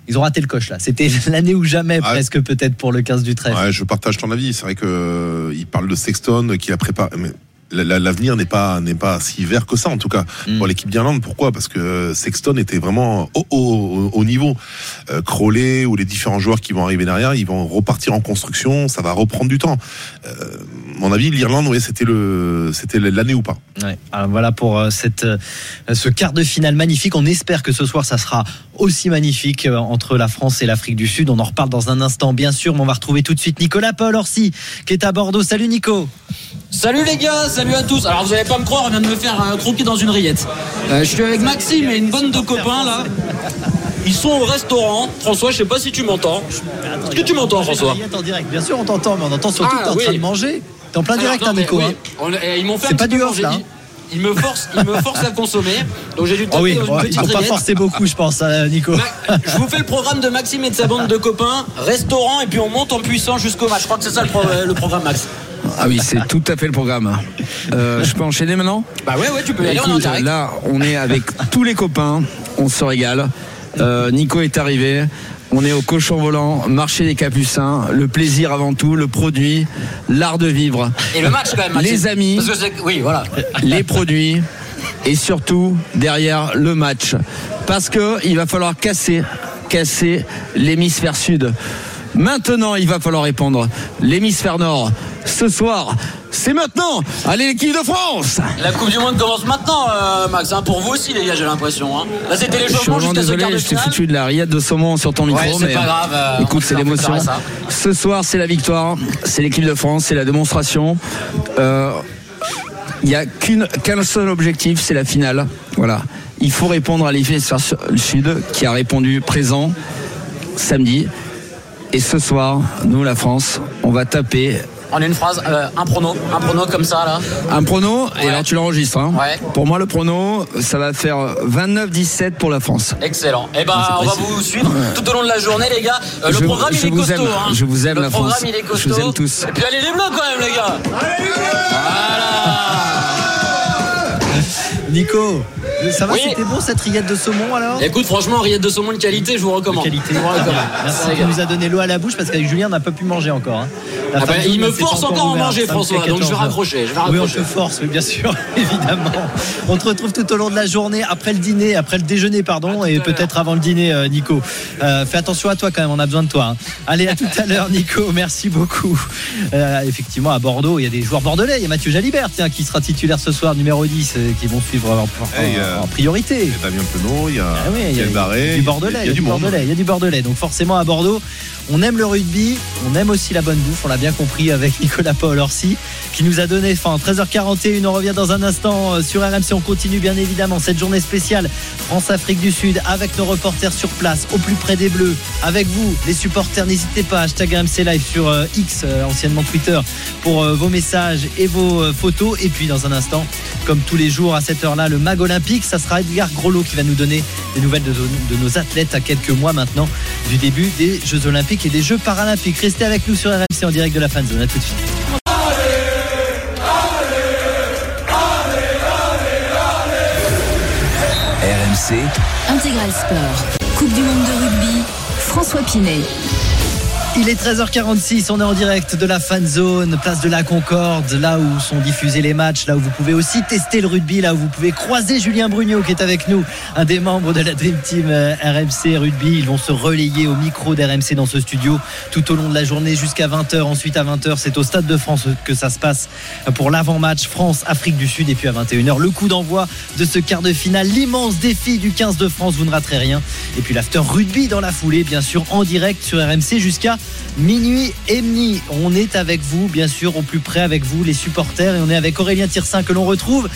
ils ont raté le coche là. C'était (laughs) l'année ou jamais, presque peut-être pour le 15 du trèfle. Ouais, je partage ton avis. C'est vrai que euh, il parle de Sexton qui a préparé. Mais l'avenir n'est pas n'est pas si vert que ça en tout cas Mm. pour l'équipe d'Irlande. Pourquoi? Parce que Sexton était vraiment au, au, au niveau. Euh, Crowley ou les différents joueurs qui vont arriver derrière, ils vont repartir en construction. Ça va reprendre du temps. Euh, mon avis, l'Irlande, oui, c'était le c'était l'année ou pas. Ouais. Alors voilà pour euh, cette, euh, ce quart de finale magnifique. On espère que ce soir, ça sera aussi magnifique euh, entre la France et l'Afrique du Sud. On en reparle dans un instant, bien sûr, mais on va retrouver tout de suite Nicolas Paul Orsi, qui est à Bordeaux. Salut Nico. Salut les gars, salut à tous. Alors vous allez pas me croire, on vient de me faire euh, croquer dans une rillette. Euh, je suis avec Maxime et une bande de copains là. Ils sont au restaurant. François, je sais pas si tu m'entends. Est-ce que tu m'entends François en direct. Bien sûr, on t'entend, mais on entend surtout Ah, que t'es en oui. train de manger. T'es en plein Alors, direct, hein, Nico. hein. et ils m'ont fait C'est pas petit du peu off, manger. là, Ils- Ils me forcent, ils me forcent à consommer. Donc j'ai dû taper Oh oui, une ouais, petite faut pas rillette. forcer beaucoup, je pense, hein, Nico. Je vous fais le programme de Maxime et de sa bande de copains. Restaurant et puis on monte en puissance jusqu'au match. Je crois que c'est ça le, pro- le programme Max. Ah oui, c'est tout à fait le programme. Euh, je peux enchaîner maintenant? Bah ouais, ouais, tu peux aller, on est. Là, on est avec tous les copains, on se régale. Euh, Nico est arrivé. On est au cochon volant, marché des capucins, le plaisir avant tout, le produit, l'art de vivre. Et le match quand même. Les amis, Parce que c'est- oui, voilà. les produits et surtout derrière le match. Parce que il va falloir casser, casser l'hémisphère sud. Maintenant, il va falloir répondre. L'hémisphère nord, ce soir, c'est maintenant. Allez l'équipe de France. La Coupe du Monde commence maintenant, euh, Max. hein, pour vous aussi, les gars, j'ai l'impression. hein. Là, c'était Je suis l'échauffement vraiment jusqu'à ce quart désolé, de je t'ai foutu de la rillette de saumon sur ton micro. Ouais, c'est mais, pas grave, euh, écoute, on c'est l'émotion. Ce soir, c'est la victoire, c'est l'équipe de France, c'est la démonstration. Euh, Il n'y a qu'une- qu'un seul objectif, c'est la finale. Voilà. Il faut répondre à l'hémisphère sud qui a répondu présent samedi. Et ce soir, nous, la France, on va taper En une phrase, euh, un prono, un prono comme ça, là. un prono, et alors tu l'enregistres. hein. Ouais. Pour moi, le prono, ça va faire 29-17 pour la France. Excellent. Eh ben, C'est on va vous suivre tout au long de la journée, les gars. Euh, le Je- programme, je il est vous costaud. aime. hein. Je vous aime, le la programme, France. il est Je costaud. vous aime tous. Et puis, allez les bleus, quand même, les gars. Nico, ça va, Oui. c'était bon cette rillette de saumon alors Écoute, franchement, rillette de saumon de qualité, je vous recommande. Qualité. Je vous recommande. Merci, Ça nous a donné l'eau à la bouche parce qu'avec Julien on n'a pas pu manger encore. hein. La Ah fin bah, journée, il me force encore à manger, François, donc je vais 14 heures. raccrocher, je vais Oui, on te force, bien sûr, (laughs) évidemment. On te retrouve tout au long de la journée, après le dîner, après le déjeuner, pardon, et peut-être avant le dîner, euh, Nico. Euh, fais attention à toi quand même, on a besoin de toi. hein. Allez, à tout à l'heure, Nico, merci beaucoup. Euh, effectivement, à Bordeaux, il y a des joueurs bordelais. Il y a Mathieu Jalibert, tiens, qui sera titulaire ce soir, numéro 10, euh, qui vont suivre en, en- Hey, euh, en priorité. Il y a Damien Penaud, il y a Ah oui, il y a, du Bordelais, il y a du monde. Bordelais, il y a du Bordelais. Donc forcément à Bordeaux, on aime le rugby, on aime aussi la bonne bouffe, on l'a bien compris avec (laughs) Nicolas Paul Orsi qui nous a donné fin. 13h41, on revient dans un instant euh, sur RMC. On continue bien évidemment cette journée spéciale France-Afrique du Sud avec nos reporters sur place, au plus près des Bleus, avec vous, les supporters. N'hésitez pas, hashtag RMC Live sur euh, X, euh, anciennement Twitter, pour vos messages et vos photos. Et puis dans un instant, comme tous les jours à cette heure-là, le mag olympique, ça sera Edgar Grolot qui va nous donner des nouvelles de nos athlètes à quelques mois maintenant du début des Jeux olympiques et des Jeux paralympiques. Restez avec nous sur RMC en direct de la fan zone. À tout de suite. RMC, Intégral Sport. Coupe du monde de rugby. François Pinet. Il est 13h46, on est en direct de la fan zone, place de la Concorde, là où sont diffusés les matchs, là où vous pouvez aussi tester le rugby, là où vous pouvez croiser Julien Brugnot qui est avec nous, un des membres de la Dream Team euh, RMC Rugby. Ils vont se relayer au micro d'RMC dans ce studio tout au long de la journée jusqu'à 20h. Ensuite à 20h, c'est au Stade de France que ça se passe pour l'avant-match France-Afrique du Sud. Et puis à 21h, le coup d'envoi de ce quart de finale, l'immense défi du 15 de France, vous ne raterez rien. Et puis l'after rugby dans la foulée, bien sûr, en direct sur RMC jusqu'à minuit et demi. On est avec vous, bien sûr, au plus près avec vous, les supporters, et on est avec Aurélien Tirsin que l'on retrouve.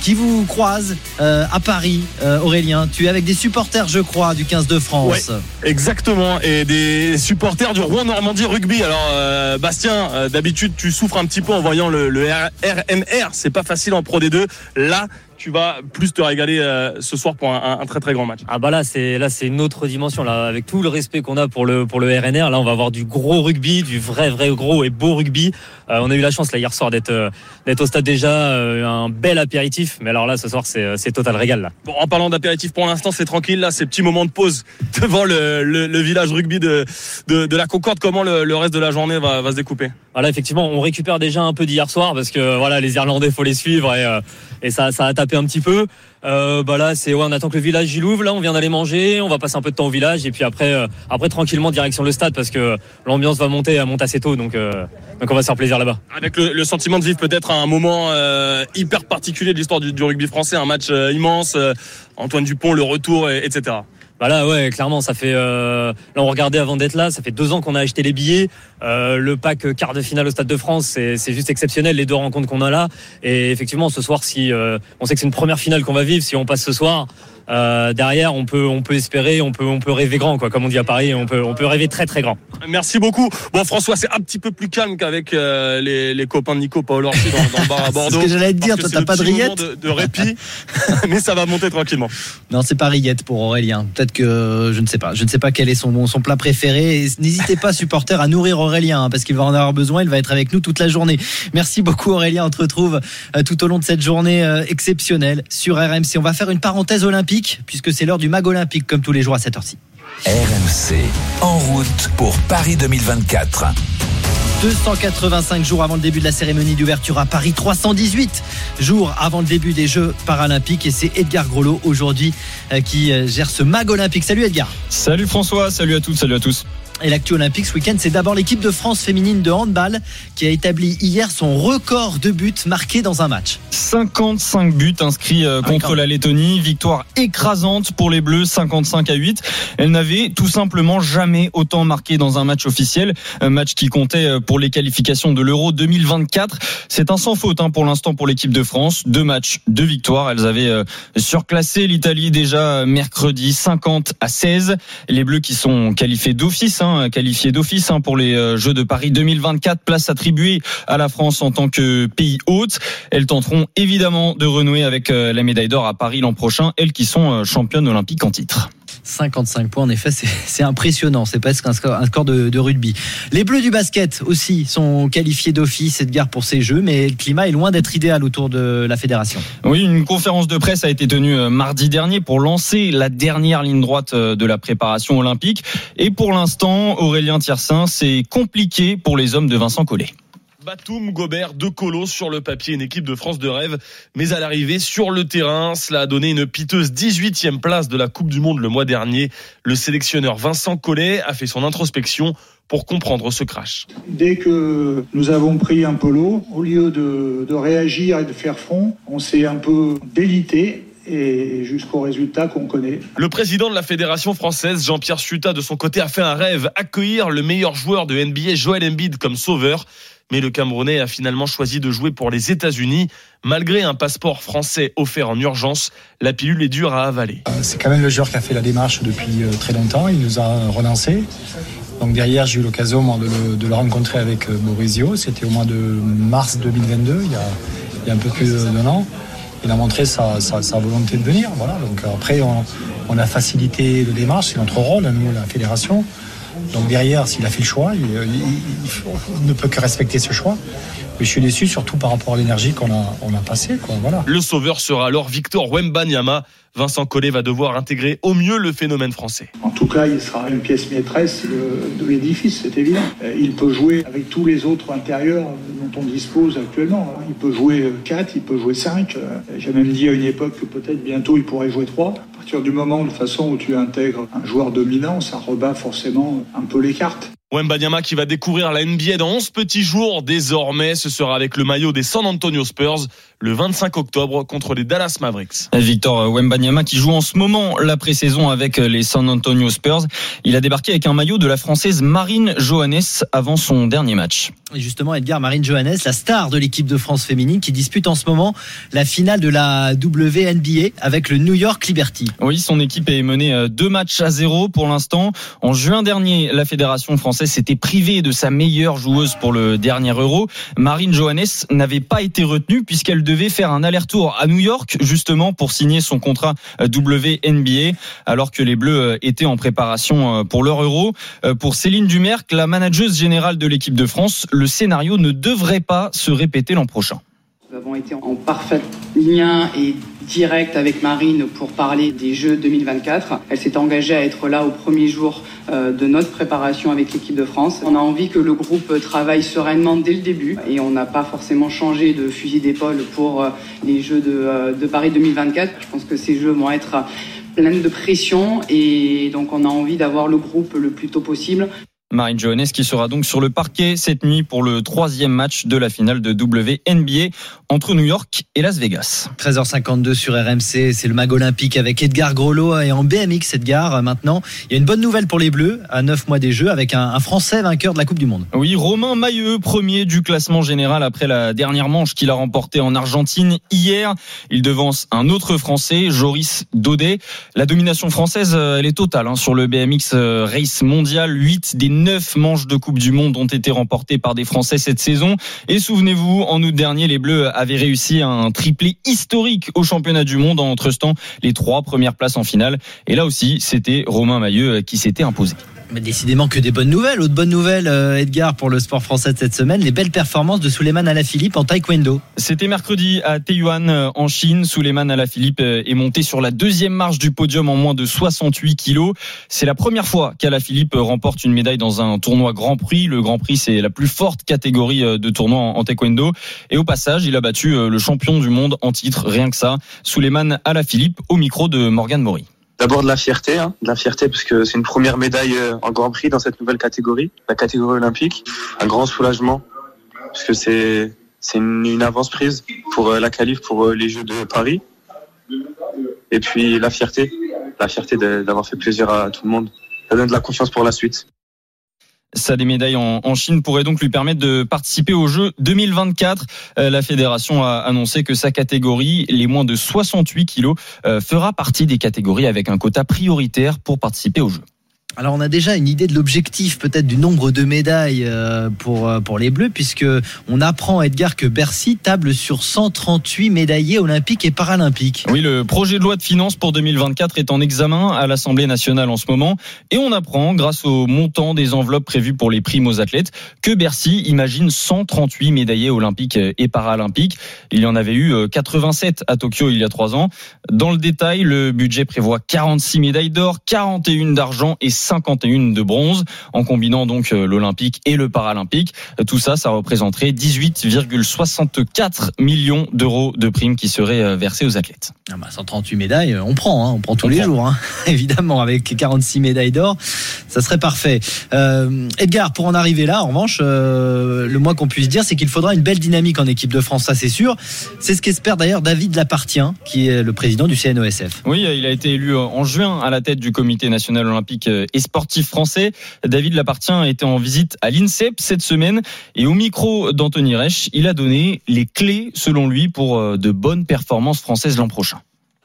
Qui vous croise euh, à Paris, Euh, Aurélien Tu es avec des supporters, je crois, du 15 de France. Exactement. Et des supporters du Rouen Normandie Rugby. Alors, euh, Bastien, d'habitude, tu souffres un petit peu en voyant le, le RNR. C'est pas facile en Pro D2. Là, tu vas plus te régaler euh, ce soir pour un, un très très grand match. Ah bah là c'est là c'est une autre dimension là avec tout le respect qu'on a pour le pour le RNR là on va avoir du gros rugby du vrai vrai gros et beau rugby Euh, on a eu la chance là hier soir d'être euh, d'être au stade déjà un bel apéritif mais alors là ce soir c'est c'est total régal là Bon, en parlant d'apéritif, pour l'instant, c'est tranquille. Là, ces petits moments de pause (laughs) devant le, le- le village rugby de, de, de la Concorde. Comment le, le reste de la journée va, va se découper? Voilà, effectivement, on récupère déjà un peu d'hier soir parce que voilà, les Irlandais, faut les suivre et, euh, et ça, ça a tapé un petit peu. Euh, bah là, c'est ouais, on attend que le village il ouvre. Là, on vient d'aller manger, on va passer un peu de temps au village et puis après, euh, après tranquillement direction le stade parce que l'ambiance va monter, elle monte assez tôt, donc euh, donc on va se faire plaisir là-bas. Avec le, sentiment de vivre peut-être un moment hyper particulier de l'histoire du, rugby français, un match immense. Antoine Dupont, le retour, et- etc. Bah là, ouais, clairement, ça fait. euh, là, on regardait avant d'être là. Ça fait deux ans qu'on a acheté les billets. Euh, le pack quart de finale au Stade de France, c'est c'est juste exceptionnel les deux rencontres qu'on a là. Et effectivement, ce soir, si euh, on sait que c'est une première finale qu'on va vivre, si on passe ce soir. Euh, derrière, on peut, on peut espérer, on peut, on peut rêver grand, quoi. Comme on dit à Paris, on peut, on peut rêver très, très grand. Merci beaucoup. Bon, François, c'est un petit peu plus calme qu'avec euh, les, les copains de Nico Paolo dans, dans le bar à (laughs) C'est Bordeaux. ce que j'allais te dire, toi, t'as pas de moment de, de répit, (laughs) mais ça va monter tranquillement. Non, c'est pas rillette pour Aurélien. Peut-être que je ne sais pas. Je ne sais pas quel est son, son plat préféré. N'hésitez pas, supporters, à nourrir Aurélien hein, parce qu'il va en avoir besoin. Il va être avec nous toute la journée. Merci beaucoup, Aurélien. On te retrouve euh, tout au long de cette journée exceptionnelle sur RMC. On va faire une parenthèse olympique puisque c'est l'heure du mag olympique comme tous les jours à cette heure-ci. RMC, en route pour Paris 2024. 285 jours avant le début de la cérémonie d'ouverture à Paris, 318 jours avant le début des Jeux paralympiques et c'est Edgar Grolot aujourd'hui euh, qui euh, gère ce mag olympique. Salut Edgar. Salut François, salut à toutes, salut à tous. Et l'actu olympique ce week-end, c'est d'abord l'équipe de France féminine de handball qui a établi hier son record de buts marqués dans un match. 55 buts inscrits euh, contre la Lettonie, victoire écrasante pour les Bleus, 55 à 8. Elle n'avait tout simplement jamais autant marqué dans un match officiel, un match qui comptait euh, pour les qualifications de l'Euro 2024. C'est un sans faute hein, pour l'instant pour l'équipe de France. Deux matchs, deux victoires. Elles avaient euh, surclassé l'Italie déjà mercredi 50 à 16. Les Bleus qui sont qualifiés d'office hein, qualifié d'office hein, pour les euh, Jeux de Paris 2024, place attribuée à la France en tant que pays hôte. Elles tenteront évidemment de renouer avec euh, la médaille d'or à Paris l'an prochain, elles qui sont euh, championnes olympiques en titre. 55 points, en effet, (laughs) c'est impressionnant. C'est presque un score, score de, de, rugby. Les Bleus du basket aussi sont qualifiés d'office, Edgar, pour ces Jeux, mais le climat est loin d'être idéal autour de la fédération. Oui, une conférence de presse a été tenue mardi dernier pour lancer la dernière ligne droite de la préparation olympique. Et pour l'instant, Aurélien Tiersin, c'est compliqué pour les hommes de Vincent Collet. Batum, Gobert, De Colo sur le papier, une équipe de France de rêve. Mais à l'arrivée, sur le terrain, cela a donné une piteuse 18e place de la Coupe du Monde le mois dernier. Le sélectionneur Vincent Collet a fait son introspection pour comprendre ce crash. Dès que nous avons pris un polo, au lieu de, de réagir et de faire front, on s'est un peu délité et jusqu'au résultat qu'on connaît. Le président de la fédération française, Jean-Pierre Suta, de son côté, a fait un rêve, accueillir le meilleur joueur de NBA, Joel Embiid, comme sauveur. Mais le Camerounais a finalement choisi de jouer pour les États-Unis. Malgré un passeport français offert en urgence, la pilule est dure à avaler. C'est quand même le joueur qui a fait la démarche depuis euh, très longtemps. Il nous a relancé. Donc derrière, j'ai eu l'occasion de le, rencontrer avec Maurizio. C'était au mois de mars 2022, il y a, un peu plus d'un an il a montré sa, volonté de venir. Voilà. Donc après, on, on a facilité le démarche, c'est notre rôle, nous, la fédération. Donc derrière, s'il a fait le choix, il, il, il, ne peut que respecter ce choix. Mais je suis déçu surtout par rapport à l'énergie qu'on a, on a passée. Quoi. Voilà. Le sauveur sera alors Victor Wembanyama. Vincent Collet va devoir intégrer au mieux le phénomène français. En tout cas, il sera une pièce maîtresse de, de l'édifice, c'est évident. Il peut jouer avec tous les autres intérieurs dont on dispose actuellement. Il peut jouer 4, il peut jouer 5. J'ai même dit à une époque que peut-être bientôt il pourrait jouer 3. Partir du moment, de façon où tu intègres un joueur dominant, ça rebat forcément un peu les cartes. Wembanyama qui va découvrir la NBA dans 11 petits jours. Désormais, ce sera avec le maillot des San Antonio Spurs le 25 octobre contre les Dallas Mavericks. Victor Wembanyama qui joue en ce moment la pré-saison avec les San Antonio Spurs. Il a débarqué avec un maillot de la française Marine Johannes avant son dernier match. Et justement, Edgar Marine Johannes, la star de l'équipe de France féminine qui dispute en ce moment la finale de la WNBA avec le New York Liberty. Oui, son équipe est menée deux matchs à zéro pour l'instant. En juin dernier, la fédération française s'était privée de sa meilleure joueuse pour le dernier Euro. Marine Johannes n'avait pas été retenue puisqu'elle devait faire un aller-retour à New York justement pour signer son contrat WNBA alors que les Bleus étaient en préparation pour leur Euro. Pour Céline Dumerc, la manageuse générale de l'équipe de France, le scénario ne devrait pas se répéter l'an prochain. Nous avons été en parfait lien et direct avec Marine pour parler des Jeux 2024. Elle s'est engagée à être là au premier jour de notre préparation avec l'équipe de France. On a envie que le groupe travaille sereinement dès le début et on n'a pas forcément changé de fusil d'épaule pour les Jeux de, de Paris 2024. Je pense que ces Jeux vont être pleins de pression et donc on a envie d'avoir le groupe le plus tôt possible. Marine Johannes qui sera donc sur le parquet cette nuit pour le troisième match de la finale de WNBA entre New York et Las Vegas. 13h52 sur RMC, c'est le mag olympique avec Edgar Groslo et en BMX Edgar maintenant. Il y a une bonne nouvelle pour les Bleus à 9 mois des Jeux avec un, un Français vainqueur de la Coupe du Monde. Oui, Romain Mailleux, premier du classement général après la dernière manche qu'il a remportée en Argentine hier. Il devance un autre Français, Joris Daudet. La domination française, elle est totale hein, sur le BMX Race Mondial. 8 des 9 manches de Coupe du Monde ont été remportées par des Français cette saison. Et souvenez-vous, en août dernier, les Bleus avaient réussi un triplé historique au championnat du monde en trustant les trois premières places en finale. Et là aussi, c'était Romain Mailleux qui s'était imposé. Mais décidément que des bonnes nouvelles. Autre bonne nouvelle, Edgar, pour le sport français de cette semaine, les belles performances de Souleymane Alaphilippe en taekwondo. C'était mercredi à Taiyuan, en Chine. Souleymane Alaphilippe est monté sur la deuxième marche du podium en moins de 68 kilos. C'est la première fois qu'Alaphilippe remporte une médaille dans un tournoi Grand Prix. Le Grand Prix, c'est la plus forte catégorie de tournoi en taekwondo. Et au passage, il a battu le champion du monde en titre, rien que ça. Souleymane Alaphilippe au micro de Morgan Maury. D'abord de la fierté, hein, de la fierté parce que c'est une première médaille euh, en Grand Prix dans cette nouvelle catégorie, la catégorie olympique. Un grand soulagement parce que c'est c'est une, avance prise pour euh, la qualif pour euh, les Jeux de Paris. Et puis la fierté, la fierté d'avoir fait plaisir à tout le monde. Ça donne de la confiance pour la suite. Ça, des médailles en, Chine pourraient donc lui permettre de participer aux Jeux 2024. Euh, la fédération a annoncé que sa catégorie, les moins de 68 kilos, euh, fera partie des catégories avec un quota prioritaire pour participer aux Jeux. Alors on a déjà une idée de l'objectif peut-être du nombre de médailles euh, pour euh, pour les Bleus puisque on apprend Edgar que Bercy table sur 138 médaillés olympiques et paralympiques. Oui, le projet de loi de finances pour 2024 est en examen à l'Assemblée nationale en ce moment et on apprend, grâce au montant des enveloppes prévues pour les primes aux athlètes, que Bercy imagine 138 médaillés olympiques et paralympiques. Il y en avait eu euh, 87 à Tokyo il y a trois ans. Dans le détail, le budget prévoit 46 médailles d'or, 41 d'argent et 51 de bronze, en combinant donc euh, l'olympique et le paralympique. Tout ça, ça représenterait 18,64 millions d'euros de primes qui seraient euh, versées aux athlètes. Ah bah, 138 médailles, euh, on prend, hein, on prend tous On les prend. jours, hein. (laughs) évidemment, avec 46 médailles d'or, ça serait parfait. Euh, Edgar, pour en arriver là, en revanche, euh, le moins qu'on puisse dire, c'est qu'il faudra une belle dynamique en équipe de France, ça c'est sûr. C'est ce qu'espère d'ailleurs David Lapartien, qui est le président du CNOSF. Oui, il a été élu en juin à la tête du comité national olympique et sportif français. David Lapartien était en visite à l'INSEP cette semaine et au micro d'Anthony Reich, il a donné les clés, selon lui, pour euh, de bonnes performances françaises l'an prochain.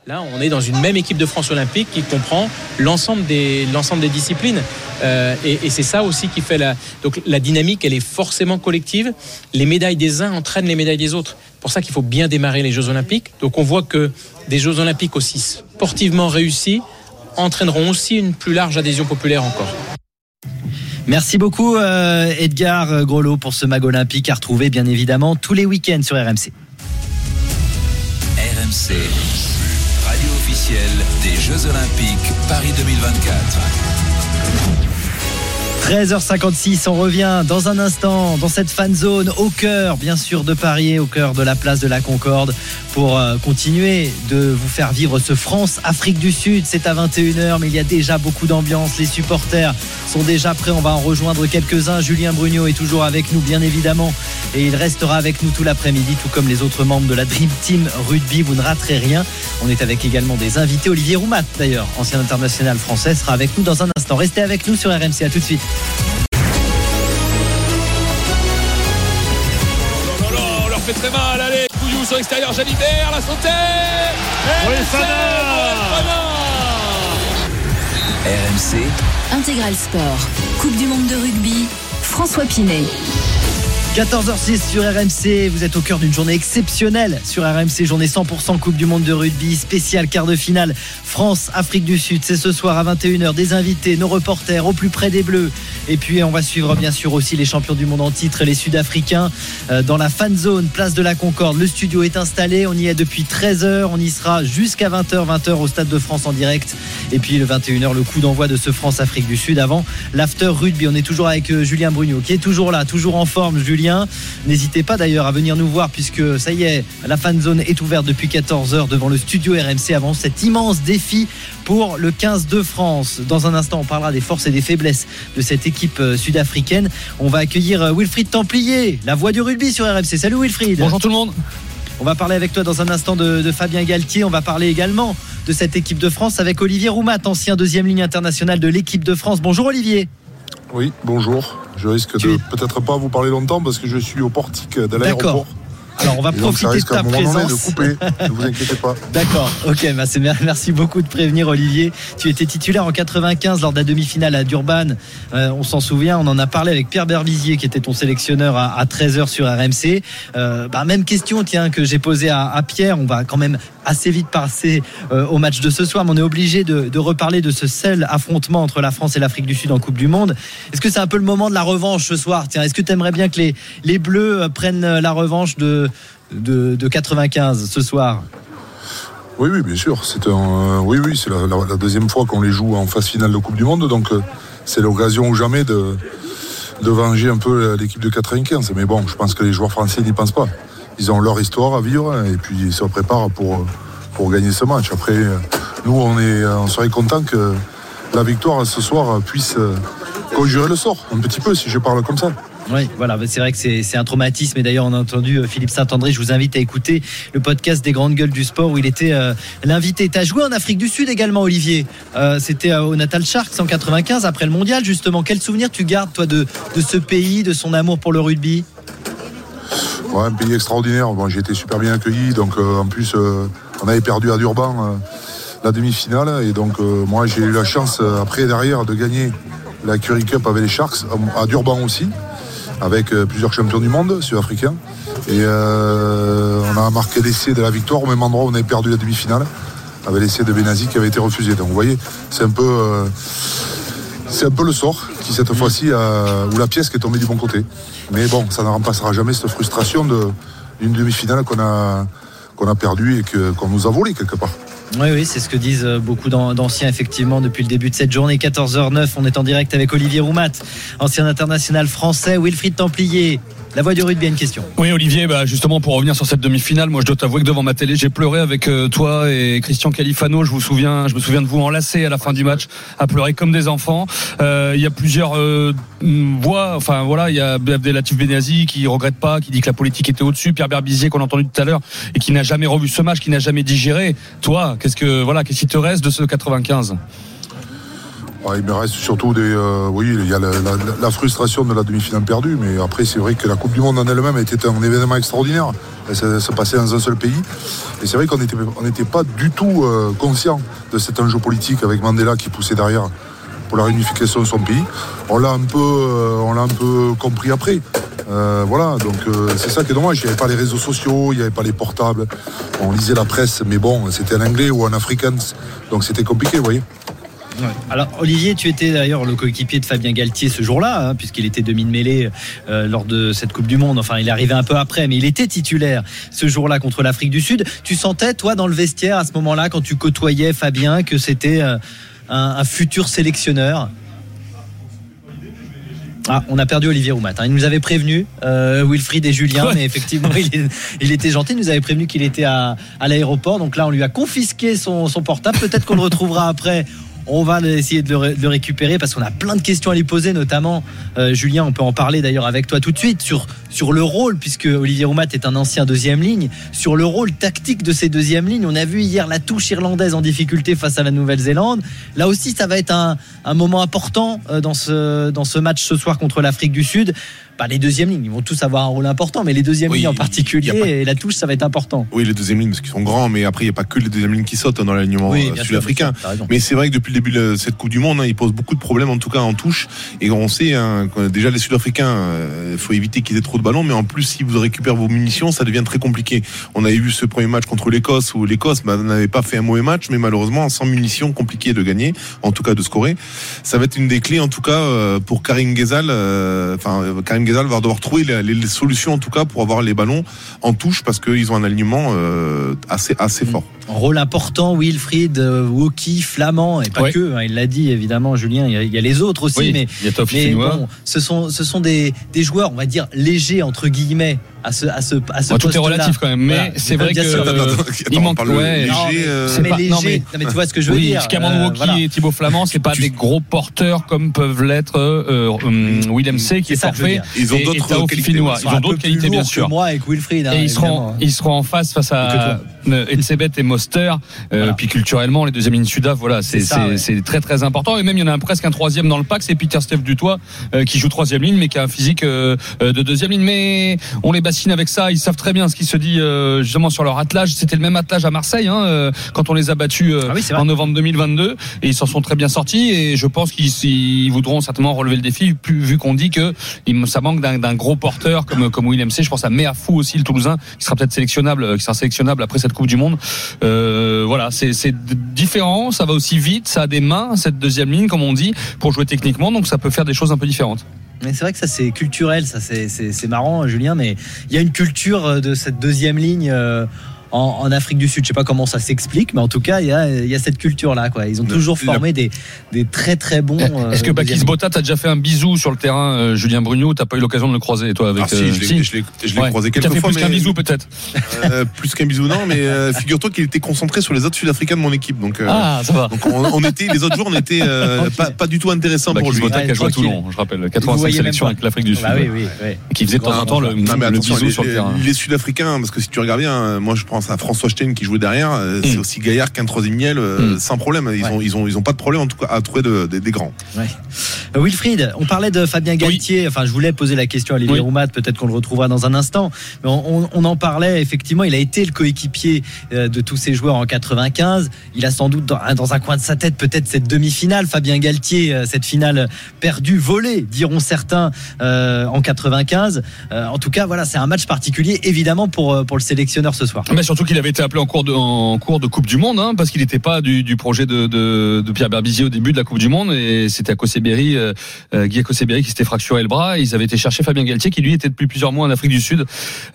Là, on est dans une même équipe de France olympique qui comprend l'ensemble des, disciplines. Euh, et et c'est ça aussi qui fait la. Donc la dynamique, elle est forcément collective. Les médailles des uns entraînent les médailles des autres. C'est pour ça qu'il faut bien démarrer les Jeux olympiques. Donc on voit que des Jeux olympiques aussi sportivement réussis entraîneront aussi une plus large adhésion populaire encore. Merci beaucoup euh, Edgar Grelot pour ce mag olympique à retrouver bien évidemment tous les week-ends sur RMC. RMC, radio officielle des Jeux Olympiques Paris 2024. 13h56, on revient dans un instant dans cette fan zone au cœur, bien sûr, de Paris, au cœur de la place de la Concorde, pour euh, continuer de vous faire vivre ce France-Afrique du Sud. C'est à 21h, mais il y a déjà beaucoup d'ambiance. Les supporters sont déjà prêts. On va en rejoindre quelques-uns. Julien Brugnot est toujours avec nous, bien évidemment, et il restera avec nous tout l'après-midi, tout comme les autres membres de la Dream Team Rugby. Vous ne raterez rien. On est avec également des invités. Olivier Roumat, d'ailleurs, ancien international français, sera avec nous dans un instant. Restez avec nous sur RMC. À tout de suite. Oh là, on leur fait très mal, allez Couillou sur l'extérieur, Jalibert, la santé Oui, RMC, Intégral Sport. Coupe du monde de rugby. François Pinet. 14h06 sur RMC, vous êtes au cœur d'une journée exceptionnelle sur RMC, journée 100% Coupe du Monde de rugby, spécial quart de finale France-Afrique du Sud. C'est ce soir à 21h, des invités, nos reporters au plus près des Bleus. Et puis on va suivre bien sûr aussi les champions du monde en titre, les Sud-Africains, euh, dans la fan zone, place de la Concorde. Le studio est installé, on y est depuis 13h, on y sera jusqu'à 20h, 20h au Stade de France en direct. Et puis le 21h, le coup d'envoi de ce France-Afrique du Sud avant l'after rugby. On est toujours avec euh, Julien Brugnot qui est toujours là, toujours en forme. Julien, n'hésitez pas d'ailleurs à venir nous voir puisque ça y est, la fan zone est ouverte depuis 14h devant le studio RMC avant cet immense défi pour le 15 de France. Dans un instant, on parlera des forces et des faiblesses de cette équipe euh, sud-africaine. On va accueillir euh, Wilfried Templier, la voix du rugby sur RMC. Salut Wilfried. Bonjour tout le monde. On va parler avec toi dans un instant de, de Fabien Galtier. On va parler également de cette équipe de France avec Olivier Roumat, ancien deuxième ligne internationale de l'équipe de France. Bonjour Olivier. Oui, bonjour. Je risque de peut-être pas vous parler longtemps parce que je suis au portique de l'aéroport. Alors on va Et donc, ça profiter de ta présence. de couper. ne vous inquiétez pas. (laughs) D'accord, ok, bah merci beaucoup de prévenir Olivier. Tu étais titulaire en 95 lors de la demi-finale à Durban. Euh, on s'en souvient, on en a parlé avec Pierre Berbizier qui était ton sélectionneur à, 13h sur RMC. Euh, bah, même question tiens que j'ai posée à, à Pierre. On va quand même assez vite passer euh, au match de ce soir, mais on est obligé de, reparler de ce seul affrontement entre la France et l'Afrique du Sud en Coupe du Monde. Est-ce que c'est un peu le moment de la revanche ce soir? Tiens, est-ce que tu aimerais bien que les, les Bleus euh, prennent euh, la revanche de, de, de 95 ce soir? Oui, oui, bien sûr. C'est un, euh, oui, oui, c'est la, deuxième fois qu'on les joue en phase finale de Coupe du Monde, donc c'est l'occasion ou jamais de, de venger un peu l'équipe de 95. Mais bon, je pense que les joueurs français n'y pensent pas. Ils ont leur histoire à vivre et puis ils se préparent pour, pour gagner ce match. Après, euh, nous, on, est, on serait content que la victoire ce soir puisse euh, conjurer le sort, un petit peu, si je parle comme ça. Oui, voilà, c'est vrai que c'est un traumatisme. Et d'ailleurs, on a entendu euh, Philippe Saint-André. Je vous invite à écouter le podcast des grandes gueules du sport où il était euh, l'invité. Tu as joué en Afrique du Sud également, Olivier. Euh, C'était euh, au Natal Sharks en 95, après le mondial, justement. Quel souvenir tu gardes, toi, de, de ce pays, de son amour pour le rugby? Un pays extraordinaire. Bon, j'ai été super bien accueilli. Donc, euh, en plus, euh, on avait perdu à Durban euh, la demi-finale. Et donc, moi, j'ai eu la chance, après, derrière, de gagner la Curry Cup avec les Sharks, à Durban aussi, avec plusieurs champions du monde sud-africains. Et on a marqué l'essai de la victoire au même endroit où on avait perdu la demi-finale, avec l'essai de Benazi qui avait été refusé. Donc, vous voyez, c'est un peu. C'est un peu le sort qui cette fois-ci où la pièce qui est tombée du bon côté. Mais bon, ça ne remplacera jamais cette frustration d'une demi-finale qu'on a perdue et qu'on nous a volée quelque part. Oui, oui, c'est ce que disent euh, beaucoup d'an- d'anciens, effectivement, depuis le début de cette journée. 14h09, on est en direct avec Olivier Roumat, ancien international français, Wilfried Templier. La voix du rugby une question. Oui, Olivier, bah justement, pour revenir sur cette demi-finale, moi, je dois t'avouer que devant ma télé, j'ai pleuré avec euh, toi et Christian Califano. Je vous souviens, je me souviens de vous enlacer à la fin du match, à pleurer comme des enfants. Euh, Il y a plusieurs euh, voix. Enfin, voilà, il y a Abdelatif Benazi qui regrette pas, qui dit que la politique était au-dessus. Pierre Berbizier qu'on a entendu tout à l'heure et qui n'a jamais revu ce match, qui n'a jamais digéré. Toi, qu'est-ce que voilà, qu'est-ce qui te reste de ce 95 Ouais, il me reste surtout des. euh, oui, il y a la, frustration de la demi-finale perdue, mais après, c'est vrai que la Coupe du Monde en elle-même était un événement extraordinaire. Elle se, passait dans un seul pays. Et c'est vrai qu'on n'était pas du tout euh, conscient de cet enjeu politique avec Mandela qui poussait derrière pour la réunification de son pays. On l'a un peu, euh, un peu compris après. Voilà, donc c'est ça qui est dommage. Il n'y avait pas les réseaux sociaux, il n'y avait pas les portables. On lisait la presse, mais bon, c'était en anglais ou en afrikaans, donc c'était compliqué, vous voyez. Alors Olivier, tu étais d'ailleurs le coéquipier de Fabien Galtier ce jour-là, hein, puisqu'il était demi-mêlée euh, lors de cette Coupe du Monde. Enfin, il est arrivé un peu après, mais il était titulaire ce jour-là contre l'Afrique du Sud. Tu sentais, toi, dans le vestiaire à ce moment-là, quand tu côtoyais Fabien, que c'était euh, un, un futur sélectionneur? Ah, on a perdu Olivier Roumat. hein. Il nous avait prévenu, euh, Wilfried et Julien, Ouais. mais effectivement, il, est- il était gentil. Il nous avait prévenu qu'il était à, à l'aéroport. Donc là, on lui a confisqué son, son portable. Peut-être qu'on le retrouvera après. On va essayer de le, récupérer parce qu'on a plein de questions à lui poser, notamment euh, Julien. On peut en parler d'ailleurs avec toi tout de suite sur le rôle, puisque Olivier Roumat est un ancien deuxième ligne, sur le rôle tactique de ces deuxièmes lignes. On a vu hier la touche irlandaise en difficulté face à la Nouvelle-Zélande. Là aussi, ça va être un, un moment important euh, dans ce dans ce match ce soir contre l'Afrique du Sud. Bah, les deuxièmes lignes, ils vont tous avoir un rôle important, mais les deuxièmes Oui, lignes en particulier pas- et la touche, ça va être important. Oui, les deuxièmes lignes, parce qu'ils sont grands, mais après, il n'y a pas que les deuxièmes lignes qui sautent dans l'alignement Oui, euh, sud-africain. Mais c'est vrai que depuis le début de cette Coupe du Monde, hein, ils posent beaucoup de problèmes, en tout cas en touche. Et on sait, hein, déjà les Sud-Africains, il faut éviter qu'ils aient trop de ballons, mais en plus, si vous récupérez vos munitions, ça devient très compliqué. On avait vu ce premier match contre l'Écosse, où l'Écosse bah, n'avait pas fait un mauvais match, mais malheureusement, sans munitions, compliqué de gagner, en tout cas de scorer. Ça va être une des clés, en tout cas, euh, pour Karim Ghezal. euh, Enfin, euh, Karim Va devoir trouver les, les- les solutions, en tout cas, pour avoir les ballons en touche, parce qu'ils ont un alignement euh, assez, assez fort. Rôle important, Wilfried, euh, Woki, Flamand, et pas Ouais. que, hein, il l'a dit évidemment, Julien, il y a, il y a les autres aussi, Oui, mais, il y a Toff mais bon, ce sont, ce sont des, des joueurs, on va dire, légers, entre guillemets, à ce, à ce, à ce Bon, tout est relatif quand même, mais Voilà. c'est vrai que sûr. euh, il manque ouais, Non, mais- c'est mais pas- léger, non, mais- non, mais tu vois ce que je veux oui, dire. Cameron Euh, Wauquiez voilà. et Thibaut Flamand, c'est pas des gros porteurs comme peuvent l'être euh, euh, William C qui est, veux forfait. Ils ont d'autres qualités. Ils ont d'autres qualités bien sûr. moi avec Wilfried, hein, et ils seront, évidemment. ils seront en face face à euh, Etzebet et Moster. Euh, Puis culturellement, les deuxièmes lignes Sudaf, voilà, c'est ouais. très très important. Et même il y en a un, presque un troisième dans le pack, c'est Peter Steph Dutoit euh, qui joue troisième ligne, mais qui a un physique euh, de deuxième ligne. Mais on les bassine avec ça. Ils savent très bien ce qui se dit justement sur leur attelage. C'était le même attelage à Marseille hein, quand on les a battus euh, en novembre 2022 et ils s'en sont très bien sortis. Et je pense qu'ils ils voudront certainement relever le défi, vu qu'on dit que ça manque d'un gros porteur comme comme William C. Je pense à Meafou aussi, le Toulousain, qui sera peut-être sélectionnable, qui sera sélectionnable après cette Coupe du Monde. Euh, voilà, c'est différent. Ça va aussi vite. Ça a des mains cette deuxième ligne, comme on dit, pour jouer techniquement. Donc ça peut faire des choses un peu différentes. Mais c'est vrai que ça c'est culturel, ça c'est marrant, Julien, mais il y a une culture euh, de cette deuxième ligne. euh, en, en Afrique du Sud. Je sais pas comment ça s'explique, mais en tout cas, il y a, il y a cette culture-là. Quoi. Ils ont toujours formé des, des très très bons. euh, Est-ce que Bakis Botta t'as déjà fait un bisou sur le terrain, euh, Julien Brugno T'as pas eu l'occasion de le croiser, toi avec Ah, si, euh, je l'ai- je Ouais. croisé quelques fait fois, plus qu'un bisou peut-être. Euh, plus qu'un bisou, non, mais euh, figure-toi qu'il était concentré sur les autres Sud-Africains de mon équipe. Donc, euh, Ah, ça va. donc on, on était, les autres jours, on était euh, (laughs) pas, pas du tout intéressant pour lui. Botta qui a joué à Toulon, je rappelle, 85 voyez même sélections avec l'Afrique du Sud. Bah oui, oui, oui. Qui faisait de temps en temps le, bisou sur le terrain. les Sud-Africains, parce que si tu regardes bien, euh, moi je pense à François Stein qui jouait derrière, euh, c'est aussi Gaillard qu'un troisième miel, euh, Mm. sans problème. Ils, ont, ils, ont, ils ont pas de problème en tout cas à trouver de- de- des grands. Ouais. Euh, Wilfried, on parlait de Fabien Galtier. Enfin, je voulais poser la question à Olivier Oui. Roumat. Peut-être qu'on le retrouvera dans un instant. Mais on, on- on en parlait. Effectivement, il a été le coéquipier de tous ces joueurs en 95. Il a sans doute dans, un- dans un coin de sa tête peut-être cette demi-finale. Fabien Galtier, cette finale perdue, volée, diront certains euh, en 95. Euh, en tout cas, voilà, c'est un match particulier, évidemment pour pour le sélectionneur ce soir. Mais surtout qu'il avait été appelé en cours de, en cours de Coupe du Monde, hein, parce qu'il n'était pas du, du projet de, de, de Pierre Berbizier au début de la Coupe du Monde, et c'était à Koseberi, euh, euh, Guy Koseberi qui s'était fracturé le bras. Ils avaient été chercher Fabien Galtier, qui lui était depuis plusieurs mois en Afrique du Sud,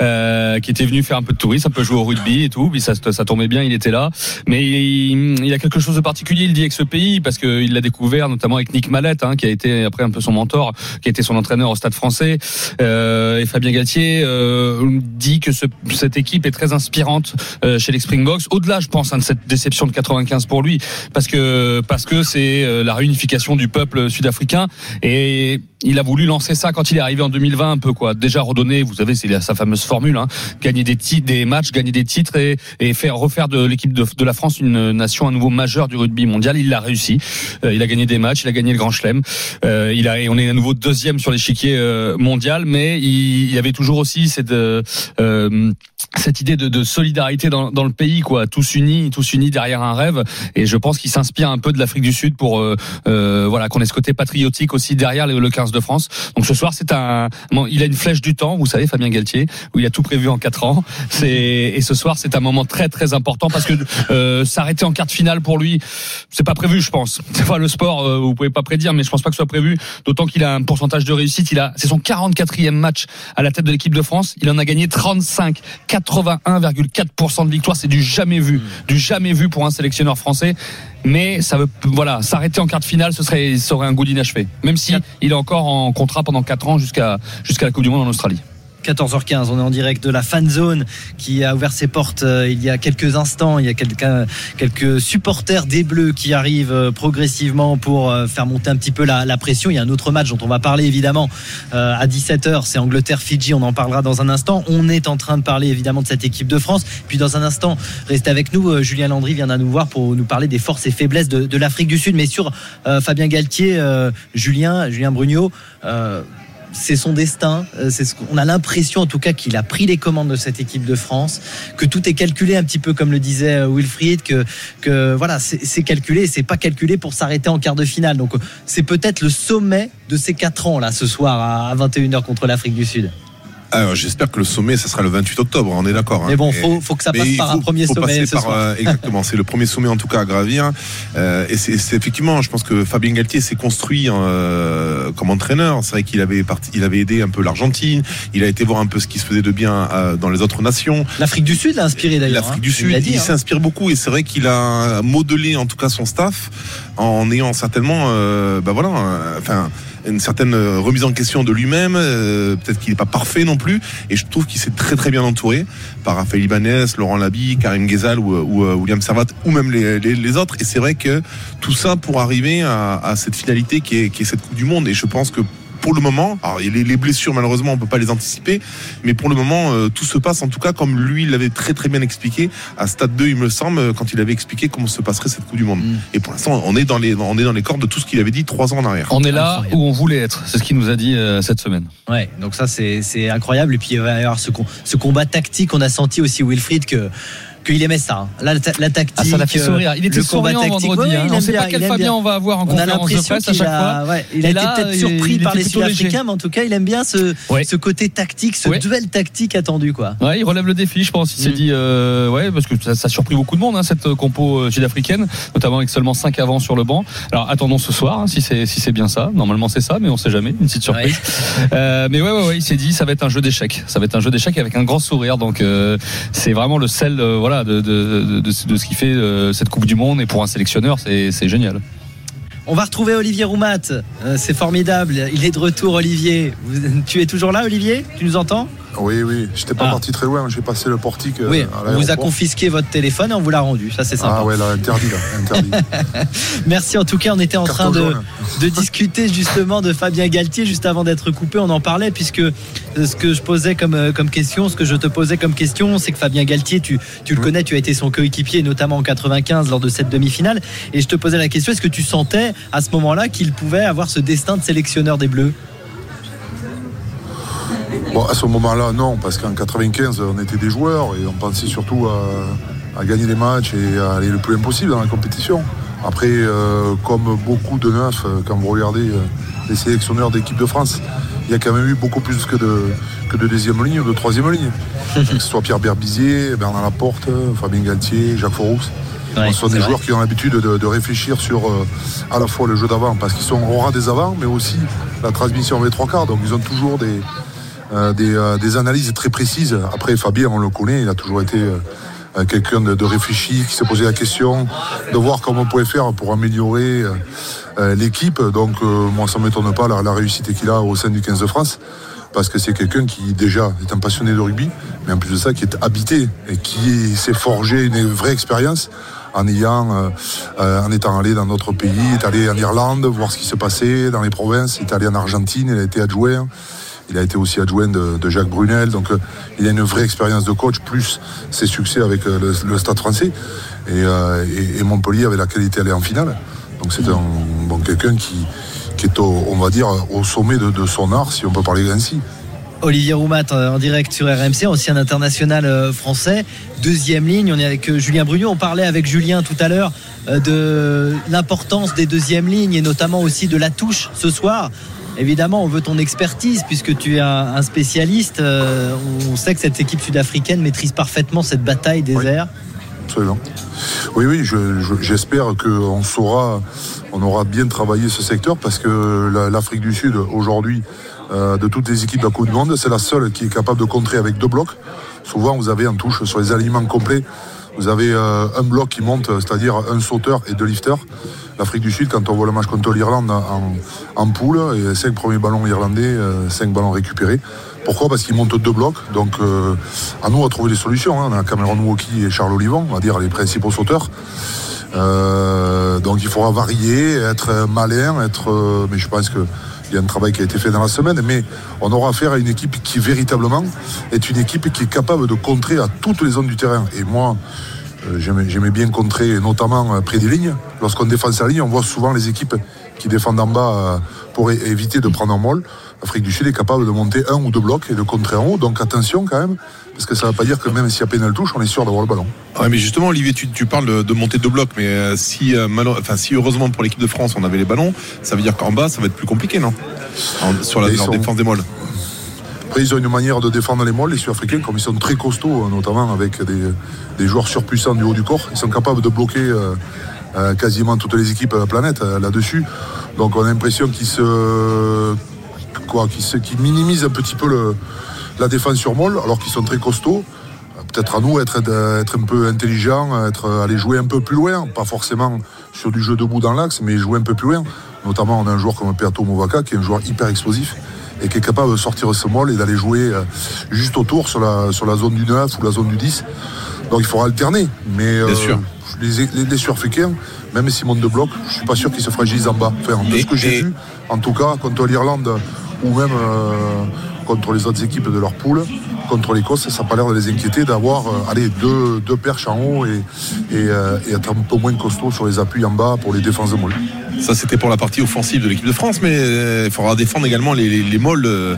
euh, qui était venu faire un peu de tourisme, un peu jouer au rugby et tout. Puis ça, ça tombait bien, il était là. Mais il, il a quelque chose de particulier, il dit avec ce pays, parce qu'il l'a découvert notamment avec Nick Mallette, hein, qui a été après un peu son mentor, qui a été son entraîneur au Stade Français. Euh, et Fabien Galtier euh, dit que ce- cette équipe est très inspirante euh, chez les Springboks. Au-delà, je pense, hein, de cette déception de 95 pour lui, parce que parce que c'est euh, la réunification du peuple sud-africain et il a voulu lancer ça quand il est arrivé en 2020 un peu quoi. Déjà redonner, vous savez, c'est sa fameuse formule, hein, gagner des titres, des matchs, gagner des titres et, et faire refaire de l'équipe de, de la France une nation à nouveau majeure du rugby mondial. Il l'a réussi. Euh, il a gagné des matchs, il a gagné le Grand Chelem. Euh, il a, et on est à nouveau deuxième sur l'échiquier euh, mondial, mais il, il y avait toujours aussi cette cette idée de, de solidarité dans, dans le pays, quoi, tous unis, tous unis derrière un rêve. Et je pense qu'il s'inspire un peu de l'Afrique du Sud pour, euh, euh, voilà, qu'on ait ce côté patriotique aussi derrière le, le 15 de France. Donc ce soir, c'est un, il a une flèche du temps, vous savez, Fabien Galtier, où il a tout prévu en quatre ans. C'est et ce soir, c'est un moment très très important parce que euh, s'arrêter en quart finale pour lui, c'est pas prévu, je pense. (laughs) C'est pas le sport, euh, vous pouvez pas prédire, mais je pense pas que ce soit prévu. D'autant qu'il a un pourcentage de réussite. Il a, c'est son 44e match à la tête de l'équipe de France. Il en a gagné 35, 81,4% de victoire. C'est du jamais vu, du jamais vu pour un sélectionneur français. Mais ça veut, voilà, s'arrêter en quart de finale, ce serait, ça aurait un goût d'inachevé. Même si il est encore en contrat pendant 4 ans jusqu'à jusqu'à la Coupe du Monde en Australie. 14h15, on est en direct de la fan zone qui a ouvert ses portes euh, il y a quelques instants. Il y a quelques supporters des Bleus qui arrivent euh, progressivement pour euh, faire monter un petit peu la, pression. Il y a un autre match dont on va parler évidemment à 17h. C'est Angleterre-Fidji. On en parlera dans un instant. On est en train de parler évidemment de cette équipe de France. Puis dans un instant, restez avec nous. Julien Landry viendra nous voir pour nous parler des forces et faiblesses de, l'Afrique du Sud. Mais sur Fabien Galtier, Julien, Julien Brugnot. C'est son destin. Euh, C'est ce qu'on a l'impression, en tout cas, qu'il a pris les commandes de cette équipe de France, que tout est calculé un petit peu comme le disait euh, Wilfried, que, que voilà, c'est calculé, c'est pas calculé pour s'arrêter en quart de finale. Donc, euh, c'est peut-être le sommet de ces quatre ans là, ce soir à 21h contre l'Afrique du Sud. Alors, j'espère que le sommet, ça sera le 28 octobre, on est d'accord. hein. Mais bon, faut, faut que ça passe il par faut- un premier faut sommet passer ce par, soir. euh, exactement, c'est le premier sommet en tout cas à gravir. Euh, et c'est c'est effectivement, je pense que Fabien Galtier s'est construit euh, comme entraîneur. C'est vrai qu'il avait parti, il avait aidé un peu l'Argentine. Il a été voir un peu ce qui se faisait de bien euh, dans les autres nations. L'Afrique du Sud l'a inspiré d'ailleurs. L'Afrique hein. du Il Sud, il, dit, hein. s'inspire beaucoup et c'est vrai qu'il a modelé en tout cas son staff en ayant certainement, euh, bah voilà, enfin une certaine euh, remise en question de lui-même. euh, Peut-être qu'il n'est pas parfait non plus et je trouve qu'il s'est très très bien entouré par Raphaël Ibanez, Laurent Labi, Karim Ghezal ou, euh, William Servat ou même les, autres. Et c'est vrai que tout ça pour arriver à, cette finalité qui est cette Coupe du Monde. Et je pense que pour le moment, alors les, les blessures malheureusement on peut pas les anticiper, mais pour le moment euh, tout se passe en tout cas comme lui l'avait très très bien expliqué à Stade 2 il me semble euh, quand il avait expliqué comment se passerait cette Coupe du Monde. Et pour l'instant on est dans les on est dans les cordes de tout ce qu'il avait dit trois ans en arrière. On est là où on voulait être. C'est ce qu'il nous a dit euh, cette semaine. Ouais, donc ça c'est c'est incroyable. Et puis il va y avoir ce, ce combat tactique. On a senti aussi Wilfried que qu'il aimait ça. hein. La, la tactique. Ah, ça l'a fait euh, sourire. Il était souriant vendredi. Ouais, hein. il On aime sait bien, pas quel Fabien bien. on va avoir en On a conférence de l'impression presse à qu'il chaque a, fois. ouais, il Et a là, été peut-être surpris par les. Sud-Africains, mais en tout cas, il aime bien ce, ce côté tactique, ce Ouais. duel tactique attendu, quoi. Ouais, il relève le défi, je pense. Il Mm. s'est dit, euh, ouais, parce que ça, ça a surpris beaucoup de monde, hein, cette euh, compo euh, sud-africaine, notamment avec seulement 5 avants sur le banc. Alors attendons ce soir, hein, si c'est si c'est bien ça. Normalement c'est ça, mais on sait jamais. Une petite surprise. Euh, mais ouais, ouais, ouais, il s'est dit, ça va être un jeu d'échecs. Ça va être un jeu d'échecs avec un grand sourire. Donc euh, c'est vraiment le sel, euh, de, de, ce qui fait euh, cette Coupe du Monde. Et pour un sélectionneur, c'est génial. On va retrouver Olivier Roumat. Euh, c'est formidable. Il est de retour, Olivier. Tu es toujours là, Olivier? Tu nous entends? Oui, oui, j'étais pas Ah. parti très loin, j'ai passé le portique. euh, Oui, à on vous a confisqué votre téléphone et on vous l'a rendu. Ça, c'est sympa. Ah ouais, là, interdit, là, interdit. (laughs) Merci en tout cas, on était en train (laughs) de, discuter justement de Fabien Galtier juste avant d'être coupé. On en parlait puisque euh, ce que je posais comme, euh, comme question, ce que je te posais comme question, c'est que Fabien Galtier, tu, tu le connais, tu as été son coéquipier notamment en 95 lors de cette demi-finale. Et je te posais la question, est-ce que tu sentais à ce moment-là qu'il pouvait avoir ce destin de sélectionneur des Bleus? Bon, à ce moment-là, non, parce qu'en 95, on était des joueurs et on pensait surtout à, à gagner les matchs et à aller le plus loin possible dans la compétition. Après, euh, comme beaucoup de neufs, euh, quand vous regardez euh, les sélectionneurs d'équipe de France, il y a quand même eu beaucoup plus que de, que de deuxième ligne ou de troisième ligne. (laughs) que ce soit Pierre Berbizier, Bernard Laporte, Fabien Galtier, Jacques Foroux. Ouais, ce sont des vrai. joueurs qui ont l'habitude de, de réfléchir sur euh, à la fois le jeu d'avant, parce qu'ils sont au ras des avants, mais aussi la transmission avec trois quarts. Donc ils ont toujours des, des, euh, des analyses très précises. Après, Fabien, on le connaît, il a toujours été euh, euh, quelqu'un de, réfléchi, qui s'est posé la question de voir comment on pouvait faire pour améliorer euh, euh, l'équipe. Donc, euh, moi, ça ne m'étonne pas la, réussite qu'il a au sein du 15 de France. Parce que c'est quelqu'un qui déjà est un passionné de rugby, mais en plus de ça, qui est habité et qui s'est forgé une vraie expérience en ayant, euh, euh, en étant allé dans notre pays, est allé en Irlande voir ce qui se passait dans les provinces, est allé en Argentine, il a été adjoint. Il a été aussi adjoint de, Jacques Brunel, donc euh, il a une vraie expérience de coach, plus ses succès avec euh, le, Stade français. Et, euh, et- Montpellier avait la qualité d'aller en finale. Donc c'est quelqu'un qui, est, au, on va dire, au sommet de, son art, si on peut parler ainsi. Olivier Roumat en direct sur RMC, ancien international français. Deuxième ligne, on est avec Julien Brugnot. On parlait avec Julien tout à l'heure de l'importance des deuxièmes lignes et notamment aussi de la touche ce soir. Évidemment, on veut ton expertise puisque tu es un, un spécialiste. Euh, on sait que cette équipe sud-africaine maîtrise parfaitement cette bataille des airs. Absolument. Oui, oui, je- je- j'espère qu'on saura, on aura bien travaillé ce secteur parce que la- l'Afrique du Sud, aujourd'hui, euh, de toutes les équipes de la Coupe du Monde, c'est la seule qui est capable de contrer avec deux blocs. Souvent, vous avez en touche sur les aliments complets, vous avez euh, un bloc qui monte, c'est-à-dire un sauteur et deux lifters. L'Afrique du Sud, quand on voit le match contre l'Irlande en, en poule, et cinq premiers ballons irlandais, euh, cinq ballons récupérés. Pourquoi? Parce qu'ils montent deux blocs. Donc, euh, à nous à trouver des solutions. hein. On a Cameron Woki et Charles Olivon, on va dire les principaux sauteurs. Euh, donc, il faudra varier, être malin, être. euh, mais je pense que. Il y a un travail qui a été fait dans la semaine, mais on aura affaire à une équipe qui véritablement est une équipe qui est capable de contrer à toutes les zones du terrain. Et moi, euh, j'aimais j'aimais bien contrer, notamment euh, près des lignes. Lorsqu'on défend sa ligne, on voit souvent les équipes qui défendent en bas euh, pour éviter de prendre un molle. L'Afrique du Sud est capable de monter un ou deux blocs et de contrer en haut. Donc attention quand même, parce que ça ne veut pas dire que même s'il y a pénal touche, on est sûr d'avoir le ballon. Ouais, mais justement, Olivier, tu, tu parles de, monter deux blocs, mais euh, si, euh, enfin, si heureusement pour l'équipe de France, on avait les ballons, ça veut dire qu'en bas, ça va être plus compliqué, non? Sur la leur sont- défense des molles. Après, ils ont une manière de défendre les molles, les Sud-Africains, comme ils sont très costauds, euh, notamment avec des, des joueurs surpuissants du haut du corps. Ils sont capables de bloquer euh, euh, quasiment toutes les équipes de la planète euh, là-dessus. Donc on a l'impression qu'ils se, quoi, qu'ils se- qu'ils minimisent un petit peu la défense sur molle, alors qu'ils sont très costauds. Peut-être à nous être, être un peu intelligent, être, aller jouer un peu plus loin, pas forcément sur du jeu debout dans l'axe, mais jouer un peu plus loin. Notamment, on a un joueur comme Peato Movaka, qui est un joueur hyper explosif et qui est capable de sortir ce molle et d'aller jouer euh, juste autour sur la, sur la zone du 9 ou la zone du 10. Donc il faudra alterner. Mais euh, sûr. les, les, les Sud-Africains, même s'ils montent de bloc, je suis pas sûr qu'ils se fragilisent en bas. Enfin, de Et- ce que j'ai et- vu, en tout cas, contre l'Irlande ou même euh, contre les autres équipes de leur poule, contre l'Écosse, ça n'a pas l'air de les inquiéter d'avoir euh, deux, deux perches en haut et, et, euh, et être un peu moins costaud sur les appuis en bas pour les défenses de molle. Ça, c'était pour la partie offensive de l'équipe de France, mais euh, il faudra défendre également les, les, les molles euh,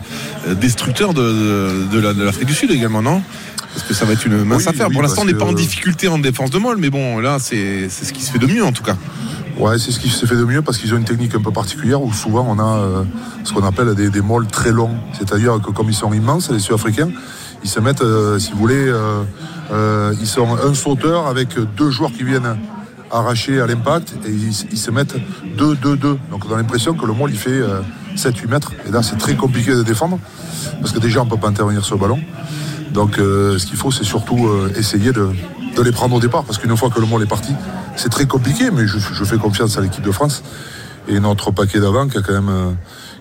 destructeurs de, de, de la- de l'Afrique du Sud également, non? Parce que ça va être une mince Oui, affaire. oui, Pour l'instant, on n'est pas en difficulté en défense de Moll, mais bon, là, c'est ce qui se fait de mieux en tout cas. Ouais, c'est ce qui se fait de mieux parce qu'ils ont une technique un peu particulière où souvent on a euh, ce qu'on appelle des, des molles très longs. C'est-à-dire que comme ils sont immenses, les Sud-Africains, ils se mettent, euh, si vous voulez, euh, ils sont un sauteur avec deux joueurs qui viennent arracher à l'impact et ils, se mettent 2-2-2. Donc on a l'impression que le molle il fait euh, 7-8 mètres. Et là c'est très compliqué de défendre parce que déjà on ne peut pas intervenir sur le ballon. Donc euh, ce qu'il faut c'est surtout euh, essayer de, de les prendre au départ parce qu'une fois que le molle est parti, c'est très compliqué, mais je, je fais confiance à l'équipe de France et notre paquet d'avant qui, euh,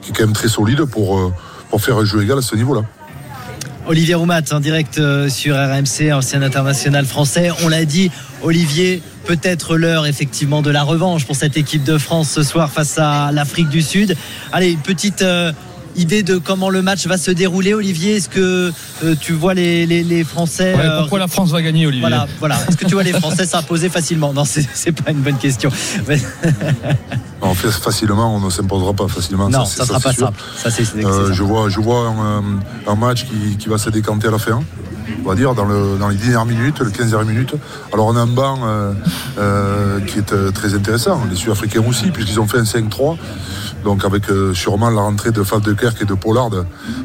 qui est quand même très solide pour, euh, pour faire un jeu égal à ce niveau-là. Olivier Roumat en direct euh, sur RMC, ancien international français. On l'a dit, Olivier, peut-être l'heure effectivement de la revanche pour cette équipe de France ce soir face à l'Afrique du Sud. Allez, une petite euh, idée de comment le match va se dérouler, Olivier? Est-ce que euh, tu vois les, les- les Français Ouais, euh, pourquoi la France va gagner, Olivier? Voilà, voilà. Est-ce que tu vois les Français s'imposer facilement? Non, c'est c'est pas une bonne question. Mais- En fait, facilement, on ne s'imposera pas facilement. non, ça sera c'est pas simple. Ça, Euh, je vois, je vois un, un match qui, qui va se décanter à la fin. On va dire dans, le, dans les dernières minutes, le 15e minute. Alors on a un banc euh, euh, qui est euh, très intéressant. Les Sud-Africains aussi, puisqu'ils ont fait un 5-3. Donc avec euh, sûrement la rentrée de Fab de Kerk et de Pollard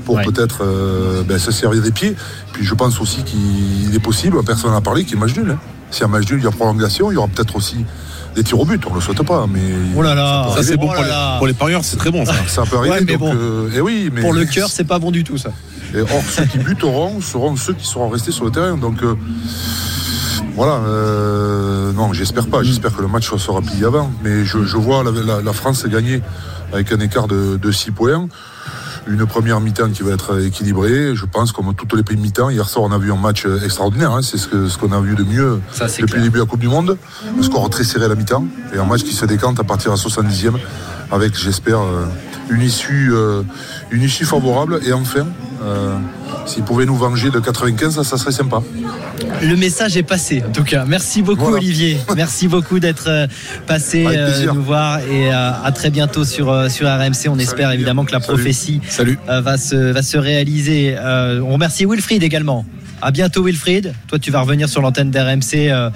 pour peut-être euh, ben, se servir des pieds. Puis je pense aussi qu'il est possible, personne n'a parlé, qu'il y ait match nul. hein. Si un match nul, il y a prolongation, il y aura peut-être aussi des tirs au but. On ne le souhaite pas, mais Oh là là, Ça, c'est oh bon là pour les, pour les parieurs, c'est très bon ça. ça peut arriver. Ouais, mais donc, bon, euh, eh oui, mais Pour le cœur, c'est pas bon du tout, ça. Et or, ceux qui buteront seront ceux qui seront restés sur le terrain. Donc euh, voilà, euh, non, j'espère pas. J'espère que le match sera plié avant. Mais je, je vois la, la- la France gagner avec un écart de, de 6 points. Une première mi-temps qui va être équilibrée. Je pense, comme toutes les pays mi-temps, hier soir, on a vu un match extraordinaire. hein. C'est ce qu'on a vu de mieux Ça, depuis clair. le début de la Coupe du Monde. Un score très serré à la mi-temps. Et un match qui se décante à partir de la 70e avec, j'espère, euh, une, issue, une issue favorable. Et enfin, euh, s'ils pouvaient nous venger de 95, ça, ça serait sympa. Le message est passé, en tout cas. Merci beaucoup, Voilà. Olivier. (laughs) Merci beaucoup d'être euh, passé euh, nous voir et euh, à très bientôt sur, sur RMC. On espère évidemment que la Salut. prophétie Salut. va, se, va se réaliser. On remercie Wilfried également. À bientôt Wilfried. Toi tu vas revenir sur l'antenne d'RMC euh,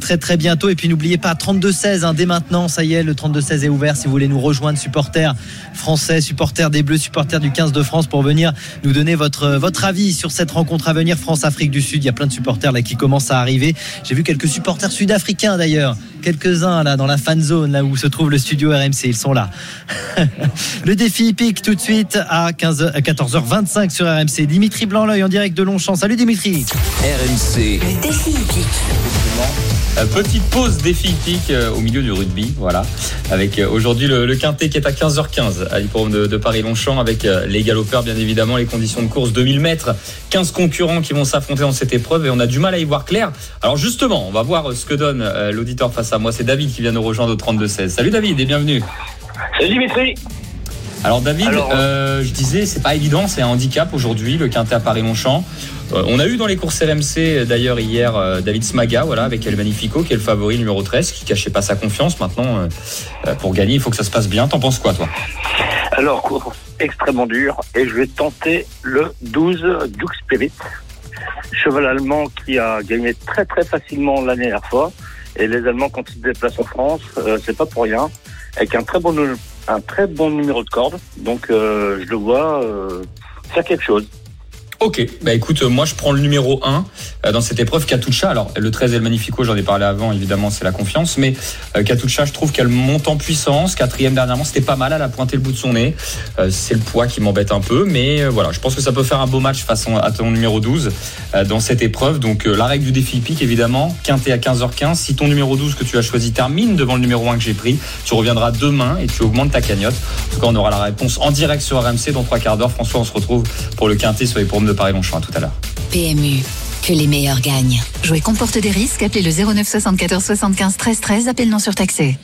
très très bientôt. Et puis n'oubliez pas 32-16 hein, dès maintenant, ça y est, le 32-16 est ouvert si vous voulez nous rejoindre, supporters français, supporters des Bleus, supporters du 15 de France pour venir nous donner votre, votre avis sur cette rencontre à venir France-Afrique du Sud. Il y a plein de supporters là qui commencent à arriver. J'ai vu quelques supporters sud-africains d'ailleurs, quelques-uns là dans la fan zone là où se trouve le studio RMC, ils sont là. (laughs) le défi hippique tout de suite à 15 à 14h25 sur RMC. Dimitri Blanc-L'œil en direct de Longchamp. Salut Dimitri. RMC. Euh, Petite pause défi hippique euh, au milieu du rugby, voilà. Avec euh, aujourd'hui le, quintet qui est à 15h15 à l'hippodrome de, Paris-Longchamp avec euh, les galopeurs, bien évidemment, les conditions de course 2000 mètres, 15 concurrents qui vont s'affronter dans cette épreuve et on a du mal à y voir clair. Alors justement, on va voir euh, ce que donne euh, l'auditeur face à moi. C'est David qui vient nous rejoindre au 32-16. Salut David et bienvenue. Salut Dimitri. Alors David, Alors, euh, je disais, c'est pas évident, c'est un handicap aujourd'hui, le quintet à Paris-Longchamp. Euh, on a eu dans les courses LMC d'ailleurs hier euh, David Smaga, voilà, avec El Magnifico, qui est le favori numéro 13, qui cachait pas sa confiance. Maintenant, pour gagner, il faut que ça se passe bien. T'en penses quoi, toi? Alors, course extrêmement dur et je vais tenter le 12 Duke Spirit, cheval allemand qui a gagné très très facilement l'année dernière fois. Et les Allemands, quand ils se déplacent en France, c'est pas pour rien, avec un très bon un très bon numéro de corde. Donc, euh, je le vois euh, faire quelque chose. Ok, bah écoute, euh, moi je prends le numéro 1 euh, dans cette épreuve, Katusha. Alors le 13 El Magnifico, j'en ai parlé avant, évidemment, c'est la confiance, mais euh, Katusha, je trouve qu'elle monte en puissance. Quatrième dernièrement, c'était pas mal, elle a pointé le bout de son nez. C'est le poids qui m'embête un peu, mais voilà, je pense que ça peut faire un beau match face à ton numéro 12 euh, dans cette épreuve. Donc la règle du défi hippique, évidemment, quintet à 15h15. Si ton numéro 12 que tu as choisi termine devant le numéro 1 que j'ai pris, tu reviendras demain et tu augmentes ta cagnotte. En tout cas, on aura la réponse en direct sur RMC dans trois quarts d'heure. François, on se retrouve pour le quintet sur les programmes de Paris-Longchamp. À tout à l'heure. PMU, que les meilleurs gagnent. Jouer comporte des risques. Appelez le 09 74 75 13 13. Appel non surtaxé.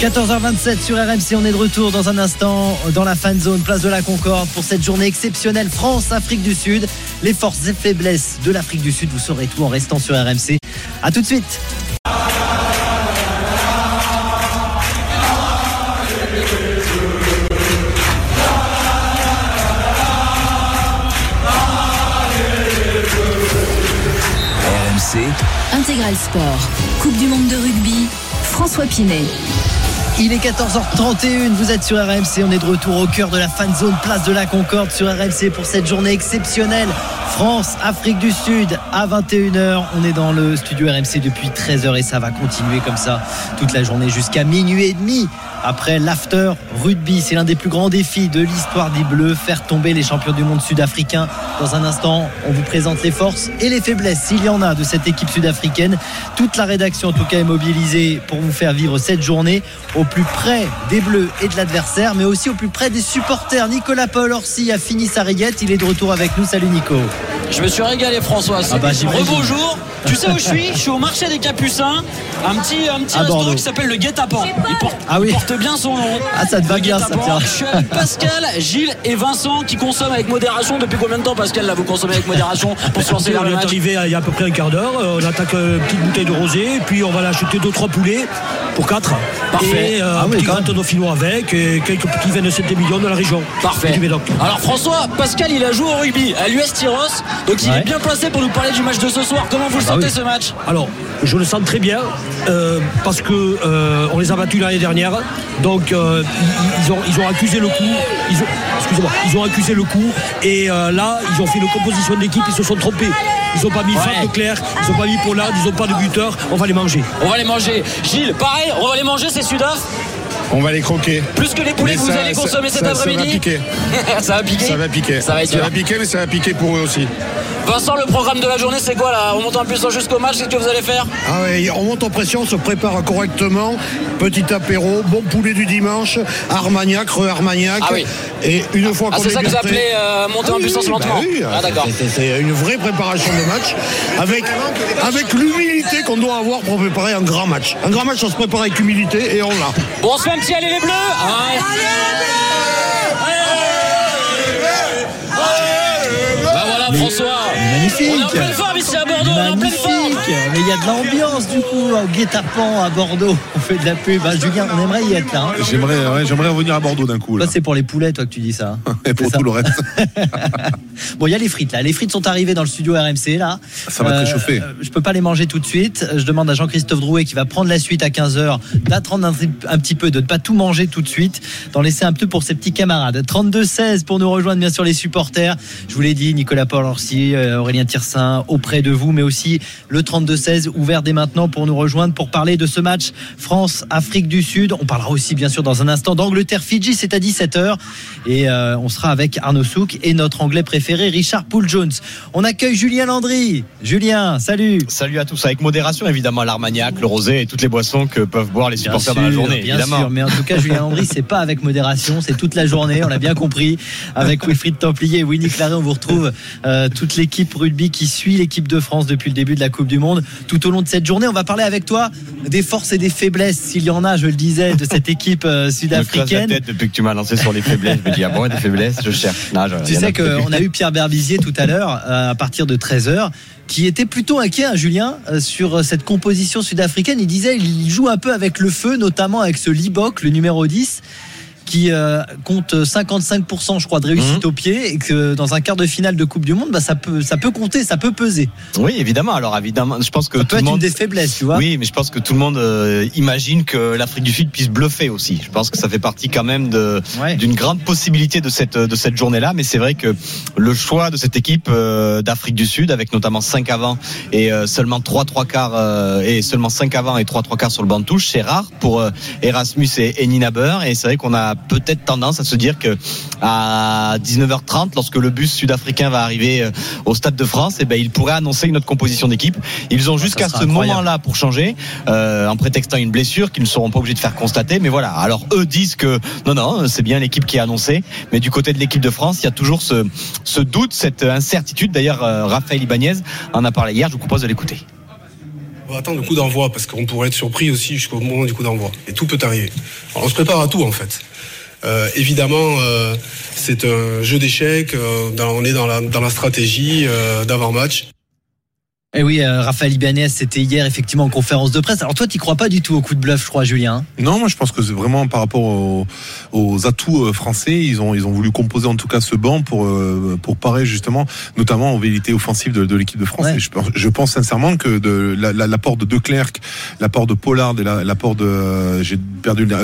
14h27 sur RMC, on est de retour dans un instant dans la fan zone, place de la Concorde pour cette journée exceptionnelle France-Afrique du Sud. Les forces et faiblesses de l'Afrique du Sud, vous saurez tout en restant sur RMC. A tout de suite. Coupe du monde de rugby. François Pinet. Il est 14h31, vous êtes sur RMC, on est de retour au cœur de la fan zone, place de la Concorde sur RMC pour cette journée exceptionnelle. France, Afrique du Sud à 21h. On est dans le studio RMC depuis 13h et ça va continuer comme ça toute la journée jusqu'à minuit et demi. Après l'after rugby, c'est l'un des plus grands défis de l'histoire des Bleus, faire tomber les champions du monde sud-africains. Dans un instant, on vous présente les forces et les faiblesses, s'il y en a, de cette équipe sud-africaine. Toute la rédaction, en tout cas, est mobilisée pour vous faire vivre cette journée au plus près des Bleus et de l'adversaire, mais aussi au plus près des supporters. Nicolas Paul Orsi a fini sa régate, il est de retour avec nous. Salut Nico. Je me suis régalé François. Ah bah. Rebonjour. Tu sais où je suis? Je suis au marché des Capucins, un petit, un petit Bordeaux. qui s'appelle le Guet-apens. Il porte, Ah oui. il porte bien son nom. Ah, ça te va bien, ça. Je suis avec Pascal, Gilles et Vincent qui consomment avec modération. Depuis combien de temps, Pascal, là, vous consommez avec modération pour se lancer on est arrivé il y a à peu près un quart d'heure. euh, On attaque euh, une petite bouteille de rosé, et puis on va l'acheter deux trois poulets pour quatre. Parfait. Et euh, Ah un oui, petit dauphinois avec, et quelques petits 27 millions de la région. Parfait. Alors François, Pascal, il a joué au rugby à l'US Tyros, donc il Ouais. est bien placé pour nous parler du match de ce soir. Comment vous le Ah sentez oui. ce match? Alors, je le sens très bien euh, parce que euh, on les a battus l'année dernière. Donc, euh, ils, ont, ils ont accusé le coup. Ils ont, excusez-moi, ils ont accusé le coup. Et là, ils ont fait une composition d'équipe. Ils se sont trompés. Ils n'ont pas mis. Fab de Claire. Ils n'ont pas mis Pollard. Ils n'ont pas de buteur. On va les manger. On va les manger. Gilles, pareil, on va les manger, c'est Sudaf? On va les croquer. Plus que les poulets que vous allez consommer cet ça- Ça va après-midi piquer. (laughs) Ça va piquer Ça va piquer. Ça va être piquer, mais ça va piquer pour eux aussi. Vincent, le programme de la journée, c'est quoi là? On monte en puissance jusqu'au match, qu'est-ce que vous allez faire? Ah ouais, on monte en pression, on se prépare correctement. Petit apéro, bon poulet du dimanche, Armagnac, re Armagnac. Ah oui. Et une fois Ah, qu'on c'est est ça que vous appelez euh, monter Ah en puissance oui, bah lentement oui, Ah d'accord. c'est- C'est une vraie préparation de match avec, avec l'humilité qu'on doit avoir pour préparer un grand match. Un grand match, on se prépare avec humilité et on l'a. Bon, on se aller les bleus Allez. François Magnifique. On est en pleine forme ici à Bordeaux, on est en pleine Magnifique. forme Mais il y a de l'ambiance du coup au guet-apens à Bordeaux. On fait de la pub. Ah, Julien, on aimerait y être là. hein. J'aimerais, ouais, j'aimerais revenir à Bordeaux d'un coup. Là. Toi, c'est pour les poulets, toi, que tu dis ça. hein. (laughs) Et pour ça tout le reste. (laughs) Bon, il y a les frites là. Les frites sont arrivées dans le studio RMC là. Ça va te chauffer. euh, Je peux pas les manger tout de suite. Je demande à Jean-Christophe Drouet qui va prendre la suite à 15h d'attendre un, un petit peu, de ne pas tout manger tout de suite, d'en laisser un peu pour ses petits camarades. 32-16 pour nous rejoindre bien sûr les supporters. Je vous l'ai dit, Nicolas Paul Orsi, euh, Aurélien Tirsin auprès de vous, mais aussi le 32-16 ouvert dès maintenant pour nous rejoindre pour parler de ce match France-Afrique du Sud. On parlera aussi bien sûr dans un instant d'Angleterre-Fidji, c'est à 17h. Et euh, on sera avec Arnaud Souk et notre anglais préféré, Richard Poul-Jones. On accueille Julien Landry. Julien, salut. Salut à tous, avec modération évidemment, l'armagnac, le rosé et toutes les boissons que peuvent boire les supporters dans la journée, bien évidemment. sûr. Mais en tout cas, Julien Landry, c'est pas avec modération, c'est toute la journée. On l'a bien compris. Avec Wilfried Templier et Winnie Claret, on vous retrouve euh, toute l'équipe rugby qui suit l'équipe de France depuis le début de la Coupe du Monde. Tout au long de cette journée, on va parler avec toi des forces et des faiblesses, s'il y en a, je le disais, de cette équipe euh, (laughs) sud-africaine. depuis que tu m'as lancé sur les faiblesses. Je me dis, ah bon, des faiblesses, je cherche. Non, je- Tu sais qu'on a eu Pierre Berbizier tout à l'heure, euh, à partir de 13h, qui était plutôt inquiet, hein, Julien, sur cette composition sud-africaine. Il disait il joue un peu avec le feu, notamment avec ce Libok, le numéro 10 qui euh, compte 55% je crois de réussite Mhm. au pied et que dans un quart de finale de Coupe du Monde bah, ça peut ça peut compter ça peut peser Oui, évidemment. Alors évidemment, je pense que ça tout peut le être monde. une des faiblesses tu vois Oui, mais je pense que tout le monde euh, imagine que l'Afrique du Sud puisse bluffer aussi. Je pense que ça fait partie quand même de d'une grande possibilité de cette de cette journée-là. Mais c'est vrai que le choix de cette équipe euh, d'Afrique du Sud, avec notamment 5 avant et seulement 3 trois quarts et seulement 5 avant et 3 trois quarts sur le banc de touche, c'est rare pour Erasmus et, et Nina Beur. Et c'est vrai qu'on a peut-être tendance à se dire que à 19h30, lorsque le bus sud-africain va arriver euh, au Stade de France, et ben il pourrait annoncer une autre composition d'équipe. Ils ont jusqu'à sera ce moment-là pour changer, euh, en prétextant une blessure qu'ils ne seront pas obligés de faire constater. Mais voilà. Alors eux disent que non, non, c'est bien l'équipe qui est annoncée. Mais du côté de l'équipe de France, il y a toujours ce, ce doute, cette incertitude. D'ailleurs, euh, Raphaël Ibanez en a parlé hier. Je vous propose de l'écouter. On va attendre le coup d'envoi parce qu'on pourrait être surpris aussi jusqu'au moment du coup d'envoi. Et tout peut arriver. Alors, on se prépare à tout en fait. Euh, évidemment, euh, c'est un jeu d'échecs. euh, on est dans la, dans la stratégie euh, d'avant-match. Et oui, euh, Raphaël Ibanez, c'était hier effectivement en conférence de presse. Alors toi, tu crois pas du tout au coup de bluff, je crois, Julien. Non, moi je pense que c'est vraiment par rapport aux, aux atouts euh, français, ils ont ils ont voulu composer en tout cas ce banc pour euh, pour parer justement, notamment aux vérités offensives de, de l'équipe de France. Ouais. Et je, pense- je pense sincèrement que de la- la- l'apport de De Klerk, l'apport de Pollard et la- l'apport de euh, j'ai perdu le-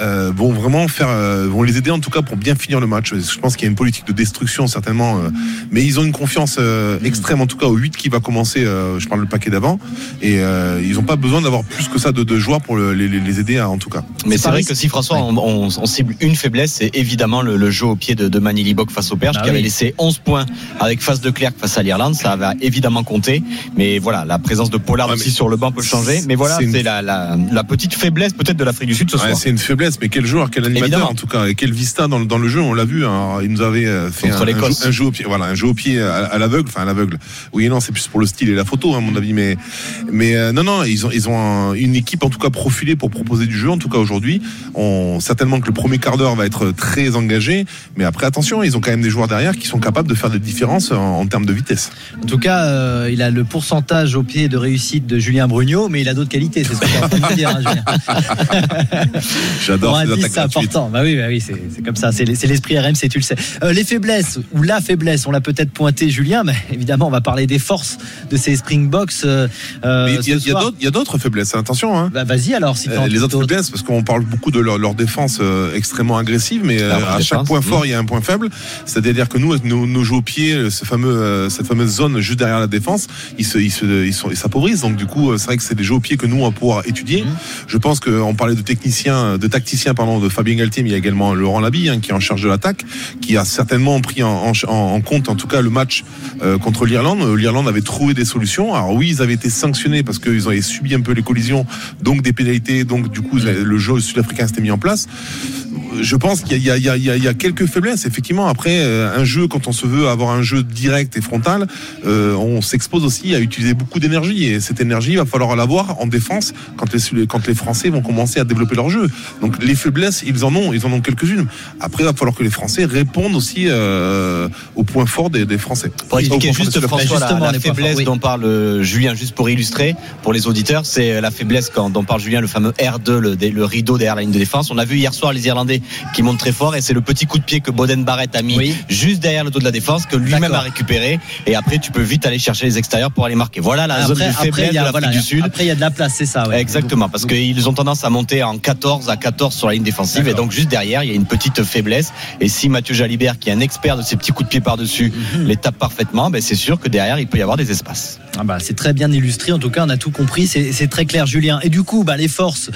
euh, vont vraiment faire vont les aider en tout cas pour bien finir le match. Je pense qu'il y a une politique de destruction certainement, euh, mais ils ont une confiance euh, extrême en tout cas au 8 qui va commencer. euh, je parle le paquet d'avant et euh, ils n'ont pas besoin d'avoir plus que ça de, de joueurs pour le- les, aider à, en tout cas. Mais c'est vrai que si François, on, on- on cible une faiblesse, c'est évidemment le, le jeu au pied de, de Manili Bock face au Perche, Bah qui avait laissé 11 points avec face de Clerc face à l'Irlande. Ça va évidemment compter. Mais voilà, la présence de Pollard aussi sur le banc peut changer. Mais voilà, c'est une- la, la, la petite faiblesse peut-être de l'Afrique du Sud ce Ouais, soir. c'est une faiblesse, mais quel joueur, quel animateur Évidemment. en tout cas, et quel vista dans, le- dans le jeu, on l'a vu. hein. il nous avait euh, fait un, jeu, un jeu au pied, voilà, un jeu au pied à, à l'aveugle, enfin à l'aveugle. Oui, non, c'est plus pour le style et la photo, hein, à mon avis, mais mais euh, non, non, ils ont ils ont un- une équipe en tout cas profilée pour proposer du jeu. En tout cas aujourd'hui, on certainement que le premier quart d'heure va être très engagé, mais après attention, ils ont quand même des joueurs derrière qui sont capables de faire des différences en, en termes de vitesse. En tout cas, euh, il a le pourcentage au pied de réussite de Julien Brugnot, mais il a d'autres qualités. C'est ce que tu es en train de me dire, hein, Julien. (laughs) J'adore Pour un ces 10, attaques c'est important. Bah oui, bah oui, c'est comme ça. C'est l'esprit RMC, tu le sais. Euh, les faiblesses ou la faiblesse, on l'a peut-être pointé, Julien, mais évidemment, on va parler des forces de ces Springboks. Euh, euh, il y a- y d'autres- il y a d'autres faiblesses, attention. Hein. Bah, Vas-y alors, si Euh, les autres faiblesses, parce qu'on parle beaucoup de leur, leur défense euh, extrêmement agressive, mais euh, La à chaque point oui. fort, il y a un point faible. C'est-à-dire que nous, nos, nos jeux au pied, euh, ce fameux, euh, cette fameuse zone juste derrière la défense, ils se, ils se, s'appauvrissent. Donc du coup, euh, c'est vrai que c'est des jeux au pied que nous on va pouvoir étudier. Je pense qu'on parlait de technicien, de tacticien, pardon, de Fabien Galtier, mais il y a également Laurent Labille hein, qui est en charge de l'attaque, qui a certainement pris en, en, en- en compte, en tout cas, le match euh, contre l'Irlande. Euh, L'Irlande avait trouvé des solutions. Alors oui, ils avaient été sanctionnés parce qu'ils avaient subi un peu les collisions, donc des pénalités, donc du coup le jeu sud-africain s'était mis en place. Je pense qu'il y, a- y y y quelques faiblesses, effectivement. Après, euh, un jeu, quand on se veut avoir un jeu direct et frontal, euh, on s'expose aussi à utiliser beaucoup d'énergie. Et cette énergie, il va falloir l'avoir en défense quand les, quand les Français vont commencer à développer leur jeu. Donc les faiblesses, ils en ont, ils en ont quelques-unes. Après, il va falloir que les Français répondent aussi euh, aux points forts des, des Français. Pour expliquer juste François la, la faiblesse forts, oui. dont parle euh, Julien, juste pour illustrer pour les auditeurs, c'est la faiblesse quand dont parle Julien, le fameux R2, le, rideau derrière la ligne de défense. On a vu hier soir les Irlandais qui montent très fort et c'est le petit coup de pied que Boden Barrett a mis Oui. juste derrière le dos de la défense que lui-même a récupéré et après tu peux vite aller chercher les extérieurs pour aller marquer. Voilà la zone de Après, faiblesse de l'Afrique voilà, du Sud. après, il y a de la place, c'est ça. ouais. Exactement, parce qu'ils ont tendance à monter en 14 à 14 sur la ligne défensive et donc juste derrière, il y a une petite faiblesse. Et si Mathieu Jalibert, qui est un expert de ces petits coups de pied par-dessus, Mhm. les tape parfaitement, ben c'est sûr que derrière, il peut y avoir des espaces. Ah bah, c'est très bien illustré, en tout cas on a tout compris, c'est très clair Julien. Et du coup, bah, les forces,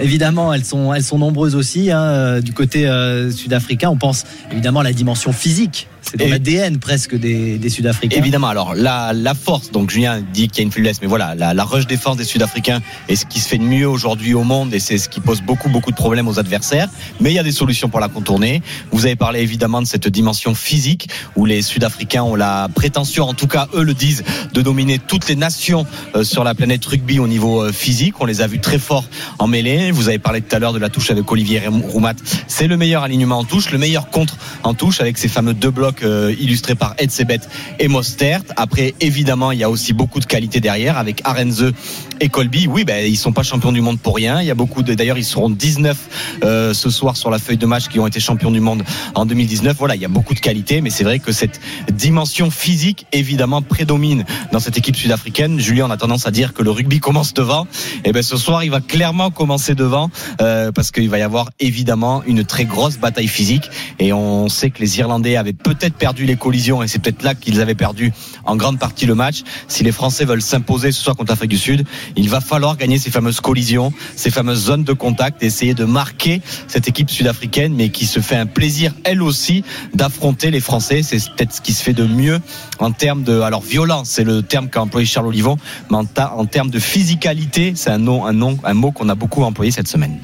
évidemment, elles sont, elles sont nombreuses aussi. hein, euh, du côté euh, sud-africain, on pense évidemment à la dimension physique. C'est dans l'ADN presque des, des Sud-Africains. Évidemment, alors la, la force, donc Julien dit qu'il y a une faiblesse, mais voilà, la, la rush défense des Sud-Africains est ce qui se fait de mieux aujourd'hui au monde et c'est ce qui pose beaucoup, beaucoup de problèmes aux adversaires. Mais il y a des solutions pour la contourner. Vous avez parlé évidemment de cette dimension physique où les Sud-Africains ont la prétention, en tout cas eux le disent, de dominer toutes les nations euh, sur la planète rugby au niveau euh, physique. On les a vus très forts en mêlée. Vous avez parlé tout à l'heure de la touche avec Olivier Roumat. C'est le meilleur alignement en touche, le meilleur contre en touche avec ces fameux deux blocs euh, illustrés par Edsebet et Mostert. Après, évidemment, il y a aussi beaucoup de qualité derrière avec Arenze et Colby. Oui, ben, ils sont pas champions du monde pour rien. Il y a beaucoup de, d'ailleurs, ils seront 19 euh, ce soir sur la feuille de match qui ont été champions du monde en 2019. Voilà, il y a beaucoup de qualité, mais c'est vrai que cette dimension physique, évidemment, prédomine dans cette équipe sud-africaine. Julien, on a tendance à dire que le rugby commence devant. Et ben, ce soir, il va clairement commencer devant euh, parce qu'il va y avoir évidemment une très grosse bataille physique. Et on sait que les Irlandais avaient peut-être perdu les collisions et c'est peut-être là qu'ils avaient perdu en grande partie le match. Si les Français veulent s'imposer ce soir contre l'Afrique du Sud, il va falloir gagner ces fameuses collisions, ces fameuses zones de contact essayer de marquer cette équipe sud-africaine, mais qui se fait un plaisir, elle aussi, d'affronter les Français. C'est peut-être ce qui se fait de mieux en termes de, alors violence, c'est le terme qu'a employé Charles Olivon, mais en, en termes de physicalité, c'est un nom, un nom, un mot qu'on a beaucoup employé cette semaine.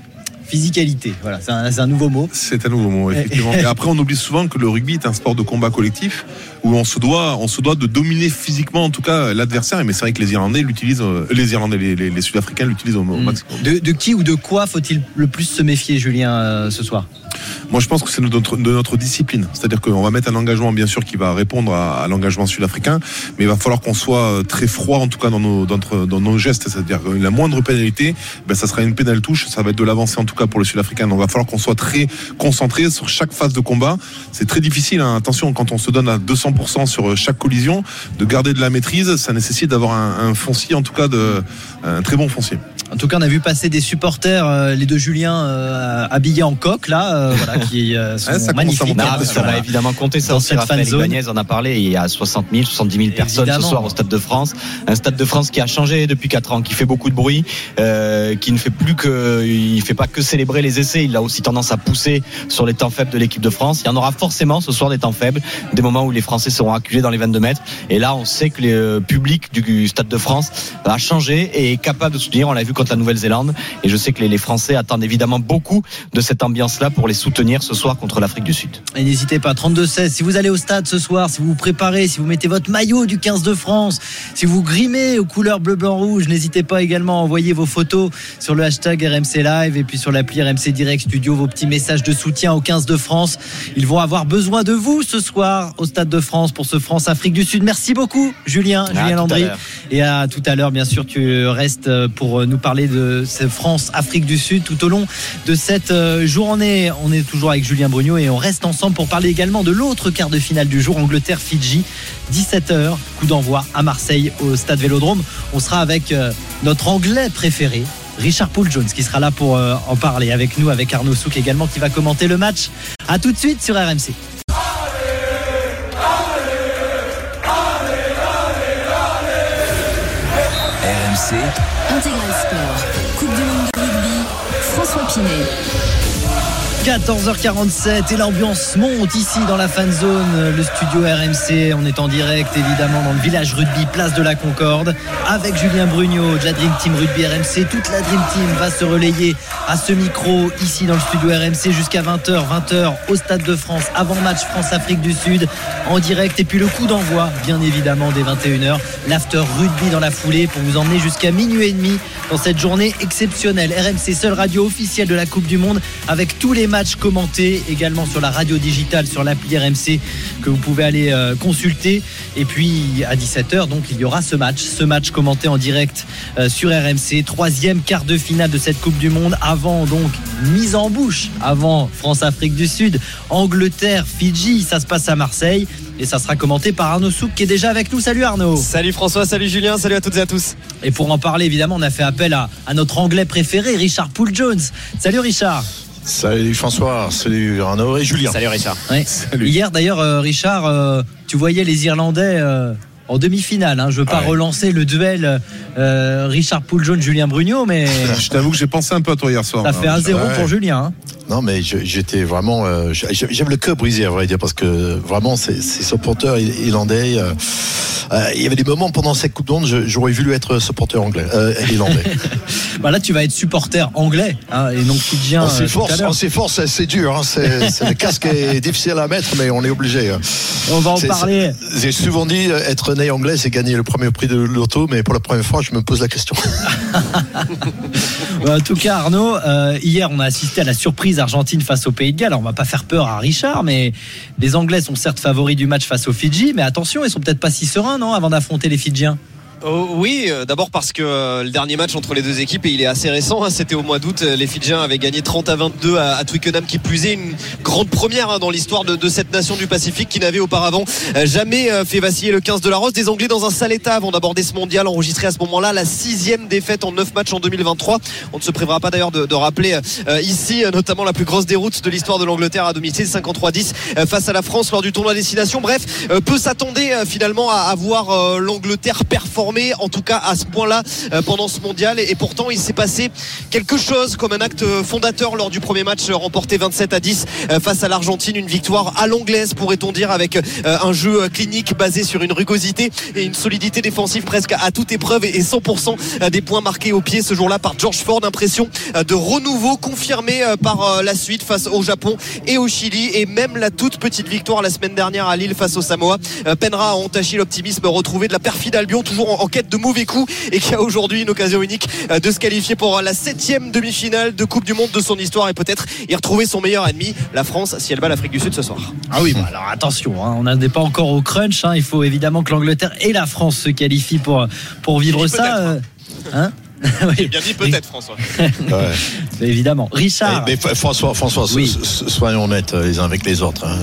Physicalité, voilà, c'est un, nouveau mot. C'est un nouveau mot, effectivement. Et après, on oublie souvent que le rugby est un sport de combat collectif où on se doit, on se doit de dominer physiquement en tout cas l'adversaire. Mais c'est vrai que les Irlandais l'utilisent, euh, les Irlandais, les, les- les Sud-Africains l'utilisent au, Hmm. maximum. De, de qui ou de quoi faut-il le plus se méfier, Julien, euh, ce soir? Moi, je pense que c'est de notre, de notre discipline. C'est-à-dire qu'on va mettre un engagement, bien sûr, qui va répondre à, à l'engagement sud-africain, mais il va falloir qu'on soit euh, très froid, en tout cas, dans nos, dans, notre- dans nos gestes. C'est-à-dire que la moindre pénalité, ben, ça sera une pénale touche, ça va être de l'avancée, en tout cas, pour le sud-africain. Donc, il va falloir qu'on soit très concentré sur chaque phase de combat. C'est très difficile, hein. attention, quand on se donne à 200% sur chaque collision, de garder de la maîtrise, ça nécessite d'avoir un, foncier, en tout cas, un très bon foncier. En tout cas, on a vu passer des supporters, euh, les deux Julien euh, habillés en coq, là, euh, (laughs) voilà, qui euh, sont Ouais, ça magnifiques. ça va évidemment compter ça dans aussi. cette Raphaël fan zone. Ibanez en a parlé. Il y a 60 000, 70 000 personnes Évidemment. ce soir au Stade de France. Un Stade de France qui a changé depuis 4 ans, qui fait beaucoup de bruit, euh, qui ne fait plus que, il fait pas que célébrer les essais. Il a aussi tendance à pousser sur les temps faibles de l'équipe de France. Il y en aura forcément ce soir des temps faibles, des moments où les Français seront acculés dans les 22 mètres. Et là, on sait que le euh, public du Stade de France a changé et est capable de soutenir. On l'a vu contre la Nouvelle-Zélande. Et je sais que les, les Français attendent évidemment beaucoup de cette ambiance-là pour les soutenir ce soir contre l'Afrique du Sud. Et n'hésitez pas, 32-16, si vous allez au stade ce soir, si vous vous préparez, si vous mettez votre maillot du 15 de France, si vous grimez aux couleurs bleu, blanc, rouge, n'hésitez pas également à envoyer vos photos sur le hashtag RMC Live et puis sur l'appli RMC Direct Studio, vos petits messages de soutien au 15 de France. Ils vont avoir besoin de vous ce soir au Stade de France pour ce France-Afrique du Sud. Merci beaucoup, Julien, À Julien à Landry. l'heure. Et à tout à l'heure, bien sûr, tu restes pour nous parler de ce France-Afrique du Sud tout au long de cette euh, journée. On est toujours avec Julien Brugnot et on reste ensemble pour parler également de l'autre quart de finale du jour, Angleterre-Fidji, 17h, coup d'envoi à Marseille au Stade Vélodrome. On sera avec euh, notre Anglais préféré. Richard Poole Jones qui sera là pour euh, en parler avec nous, avec Arnaud Souk également qui va commenter le match. À tout de suite sur RMC. RMC, Intégral Sport, Coupe du Monde de rugby, François Pinet. 14h47 et l'ambiance monte ici dans la fan zone, le studio RMC. On est en direct évidemment dans le village rugby, place de la Concorde, avec Julien Brugnot de la Dream Team Rugby RMC. Toute la Dream Team va se relayer à ce micro ici dans le studio RMC jusqu'à 20h, 20h au Stade de France, avant match France-Afrique du Sud en direct. Et puis le coup d'envoi, bien évidemment, dès 21h, l'after rugby dans la foulée pour vous emmener jusqu'à minuit et demi dans cette journée exceptionnelle. RMC, seule radio officielle de la Coupe du Monde, avec tous les matchs commentés également sur la radio digitale, sur l'appli RMC que vous pouvez aller euh, consulter. Et puis à 17h, donc il y aura ce match, ce match commenté en direct euh, sur RMC, troisième quart de finale de cette Coupe du Monde, avant donc mise en bouche, avant France-Afrique du Sud, Angleterre, Fidji, ça se passe à Marseille. Et ça sera commenté par Arnaud Souk qui est déjà avec nous. Salut Arnaud. Salut François, salut Julien, salut à toutes et à tous. Et pour en parler, évidemment, on a fait appel à, à notre anglais préféré, Richard Poole Jones. Salut Richard. Salut François, salut Arnaud et Julien. Salut Richard. Ouais. Hier d'ailleurs, euh, Richard, euh, tu voyais les Irlandais euh, en demi-finale. Hein. Je veux pas Ouais. relancer le duel euh, Richard Poole Jones, Julien Brugnot, mais (laughs) Je t'avoue que j'ai pensé un peu à toi hier soir. ça fait un zéro Ouais. pour Julien. hein. Non mais j'étais vraiment, euh, j'ai- j'aime le cœur brisé à vrai dire parce que vraiment ces, ces supporters i- irlandais, euh, euh, il y avait des moments pendant cette Coupe je- j'aurais voulu être supporter anglais, euh, irlandais. (laughs) Bah là, tu vas être supporter anglais hein, et non fidjien. on euh, s'efforce, on s'efforce, c'est- c'est dur, hein, c'est c'est- le casque est difficile à mettre, mais on est obligé. hein. On va en C'est- parler. c'est- J'ai souvent dit être anglais, c'est gagner le premier prix de l'auto, mais pour la première fois, je me pose la question. (laughs) En tout cas, Arnaud, euh, hier, on a assisté à la surprise Argentine face au Pays de Galles. Alors, on va pas faire peur à Richard, mais les Anglais sont certes favoris du match face aux Fidji, mais attention, ils sont peut-être pas si sereins, non, avant d'affronter les Fidjiens? Oh, oui, euh, d'abord parce que euh, le dernier match entre les deux équipes, et il est assez récent, hein, c'était au mois d'août, euh, les Fidjiens avaient gagné 30 à 22 à, Twickenham, qui est une grande première hein, dans l'histoire de, cette nation du Pacifique qui n'avait auparavant euh, jamais euh, fait vaciller le 15 de la Rose. Des Anglais dans un sale état avant d'aborder ce mondial, enregistré à ce moment-là la sixième défaite en 9 matchs en 2023. On ne se privera pas d'ailleurs de, rappeler euh, ici euh, notamment la plus grosse déroute de l'histoire de l'Angleterre à domicile, 53-10 euh, face à la France lors du tournoi destination. Bref, euh, peu s'attendaient euh, finalement à, à voir euh, l'Angleterre performer en tout cas à ce point-là euh, pendant ce mondial. Et, pourtant il s'est passé quelque chose comme un acte fondateur lors du premier match euh, remporté 27 à 10 euh, face à l'Argentine. Une victoire à l'anglaise pourrait-on dire avec euh, un jeu euh, clinique basé sur une rugosité et une solidité défensive presque à toute épreuve et et 100% euh, des points marqués au pied ce jour-là par George Ford. Impression euh, de renouveau confirmée euh, par euh, la suite face au Japon et au Chili. Et même la toute petite victoire la semaine dernière à Lille face au Samoa. Euh, peinera à entacher l'optimisme retrouvé de la perfide Albion toujours en, en quête de mauvais coups et qui a aujourd'hui une occasion unique euh, de se qualifier pour la septième demi-finale de Coupe du Monde de son histoire et peut-être y retrouver son meilleur ennemi la France si elle bat l'Afrique du Sud ce soir Ah oui, bon, alors attention, hein, on n'est pas encore au crunch. hein, il faut évidemment que l'Angleterre et la France se qualifient pour, pour vivre ça. hein (laughs) j'ai bien dit peut-être François (laughs) évidemment. Richard. Mais, mais François, François so- so- soyons honnêtes euh, les uns avec les autres. hein.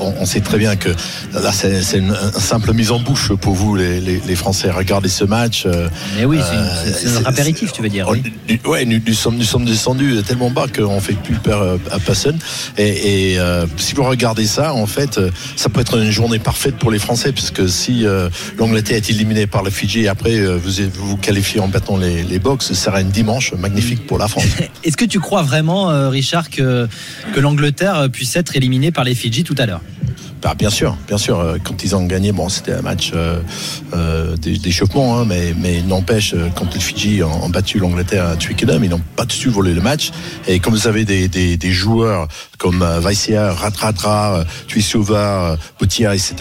On, on sait très bien que là, c'est une, une simple mise en bouche pour vous, les, les- les Français. Regardez ce match. euh, Mais oui, c'est euh, c'est notre apéritif, tu veux dire. on- oui. du- ouais, nous, nous sommes, nous sommes descendus tellement bas qu'on fait plus peur à personne. Et, et, euh, si vous regardez ça, en fait, ça peut être une journée parfaite pour les Français, puisque si euh, l'Angleterre est éliminée par le Fidji, et après vous vous vous qualifiez en battant les, les box, ce sera un dimanche magnifique pour la France. (laughs) Est-ce que tu crois vraiment, euh, Richard, que, que l'Angleterre puisse être éliminée par les Fidji tout à l'heure? Bah, bien sûr, bien sûr. euh, Quand ils ont gagné, bon, c'était un match euh, euh, d'é- d'échauffement, hein, mais, mais n'empêche, quand les Fidji ont, ont battu l'Angleterre à Twickenham, ils n'ont pas dessus volé le match. Et comme vous avez des, des, des joueurs comme euh, Vaisia, Ratratra, euh, Tuisova, euh, Boutier, etc.,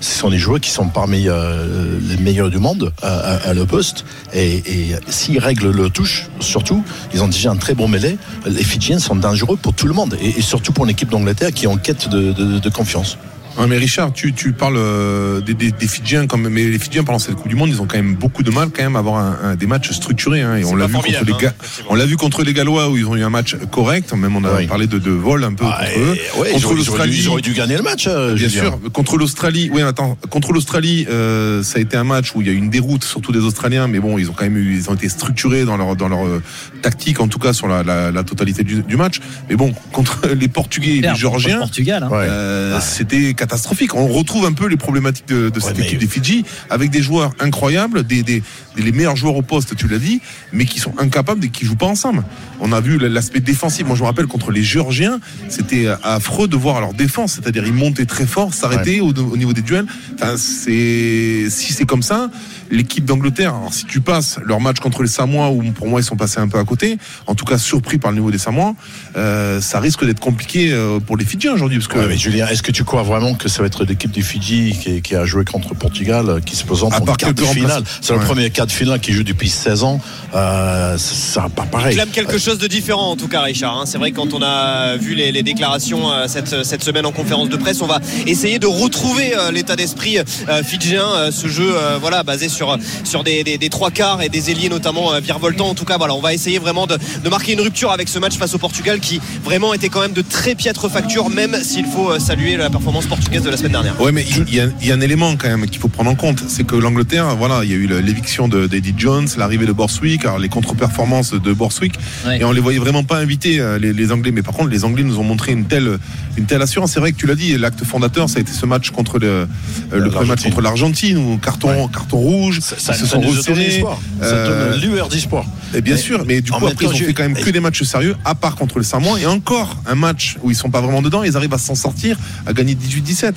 ce sont des joueurs qui sont parmi euh, les meilleurs du monde à, à- à le poste. Et, et s'ils règlent le touche, surtout, ils ont déjà un très bon mêlé. Les Fidjiens sont dangereux pour tout le monde, et, surtout pour une équipe d'Angleterre qui est en quête de confiance. Ouais, mais Richard, tu, tu parles euh, des, des, des Fidjiens, comme, mais les Fidjiens pendant cette Coupe du Monde, ils ont quand même beaucoup de mal quand même à avoir un, un- des matchs structurés. Hein, et on l'a vu contre les hein, on l'a vu contre les Gallois où ils ont eu un match correct. Même on a Oui. parlé de, de vol un peu Ah, contre eux. ouais, contre auraient- ils auraient dû- ils auraient dû gagner le match, euh, Bien sûr. Contre l'Australie, oui, attends. Contre l'Australie, euh, ça a été un match où il y a eu une déroute, surtout des Australiens, mais bon, ils ont quand même eu, ils ont été structurés dans leur dans leur euh, tactique, en tout cas sur la, la, la totalité du, du match. Mais bon, contre (laughs) les Portugais et les Géorgiens, Portugal, hein. euh, c'était catastrophique. On retrouve un peu les problématiques de, de cette équipe des Fidji avec des joueurs incroyables, des, des, des- les meilleurs joueurs au poste, tu l'as dit, mais qui sont incapables et qui jouent pas ensemble. On a vu l'aspect défensif. Moi, je me rappelle contre les Géorgiens, c'était affreux de voir leur défense, c'est-à-dire ils montaient très fort, s'arrêtaient au, au niveau des duels. Enfin, c'est si c'est comme ça, l'équipe d'Angleterre. Alors, si tu passes leur match contre les Samoa, où pour moi ils sont passés un peu à côté, en tout cas surpris par le niveau des Samoa, euh, ça risque d'être compliqué euh, pour les Fidjiens aujourd'hui, parce que Ouais, mais Julien, est-ce que tu crois vraiment que ça va être l'équipe du Fidji qui, qui a joué contre le Portugal, euh, qui se présente en quart de finale? C'est le premier quart de finale qui joue depuis 16 ans. Euh, ça pas pareil. clame quelque chose de différent en tout cas Richard hein. c'est vrai que quand on a vu les, les déclarations euh, cette, cette semaine en conférence de presse on va essayer de retrouver euh, l'état d'esprit euh, fidjien euh, ce jeu euh, voilà basé sur, sur des, des, des trois quarts et des ailiers notamment euh, virevoltants en tout cas voilà on va essayer vraiment de, de marquer une rupture avec ce match face au Portugal qui vraiment était quand même de très piètre facture même s'il faut euh, saluer la performance portugaise de la semaine dernière. Ouais, mais il y, a- il y a un élément quand même qu'il faut prendre en compte, c'est que l'Angleterre, voilà, il y a eu l'éviction de- d'Eddie Jones, l'arrivée de Borswick, alors les contre-performances de Borswick, et on les voyait vraiment pas invités euh, les, les Anglais. Mais par contre, les Anglais nous ont montré une telle, une telle assurance. C'est vrai que tu l'as dit, l'acte fondateur, ça a été ce match contre le, euh, le premier match contre l'Argentine où carton, carton rouge, ça, ils ça se sont resserrés. Ça donne lueur d'espoir. Et bien Mais sûr, mais du coup après temps, ils ont fait quand même que des matchs sérieux, à part contre le Samoa, et encore un match où ils sont pas vraiment dedans, ils arrivent à s'en sortir, à gagner 18-17.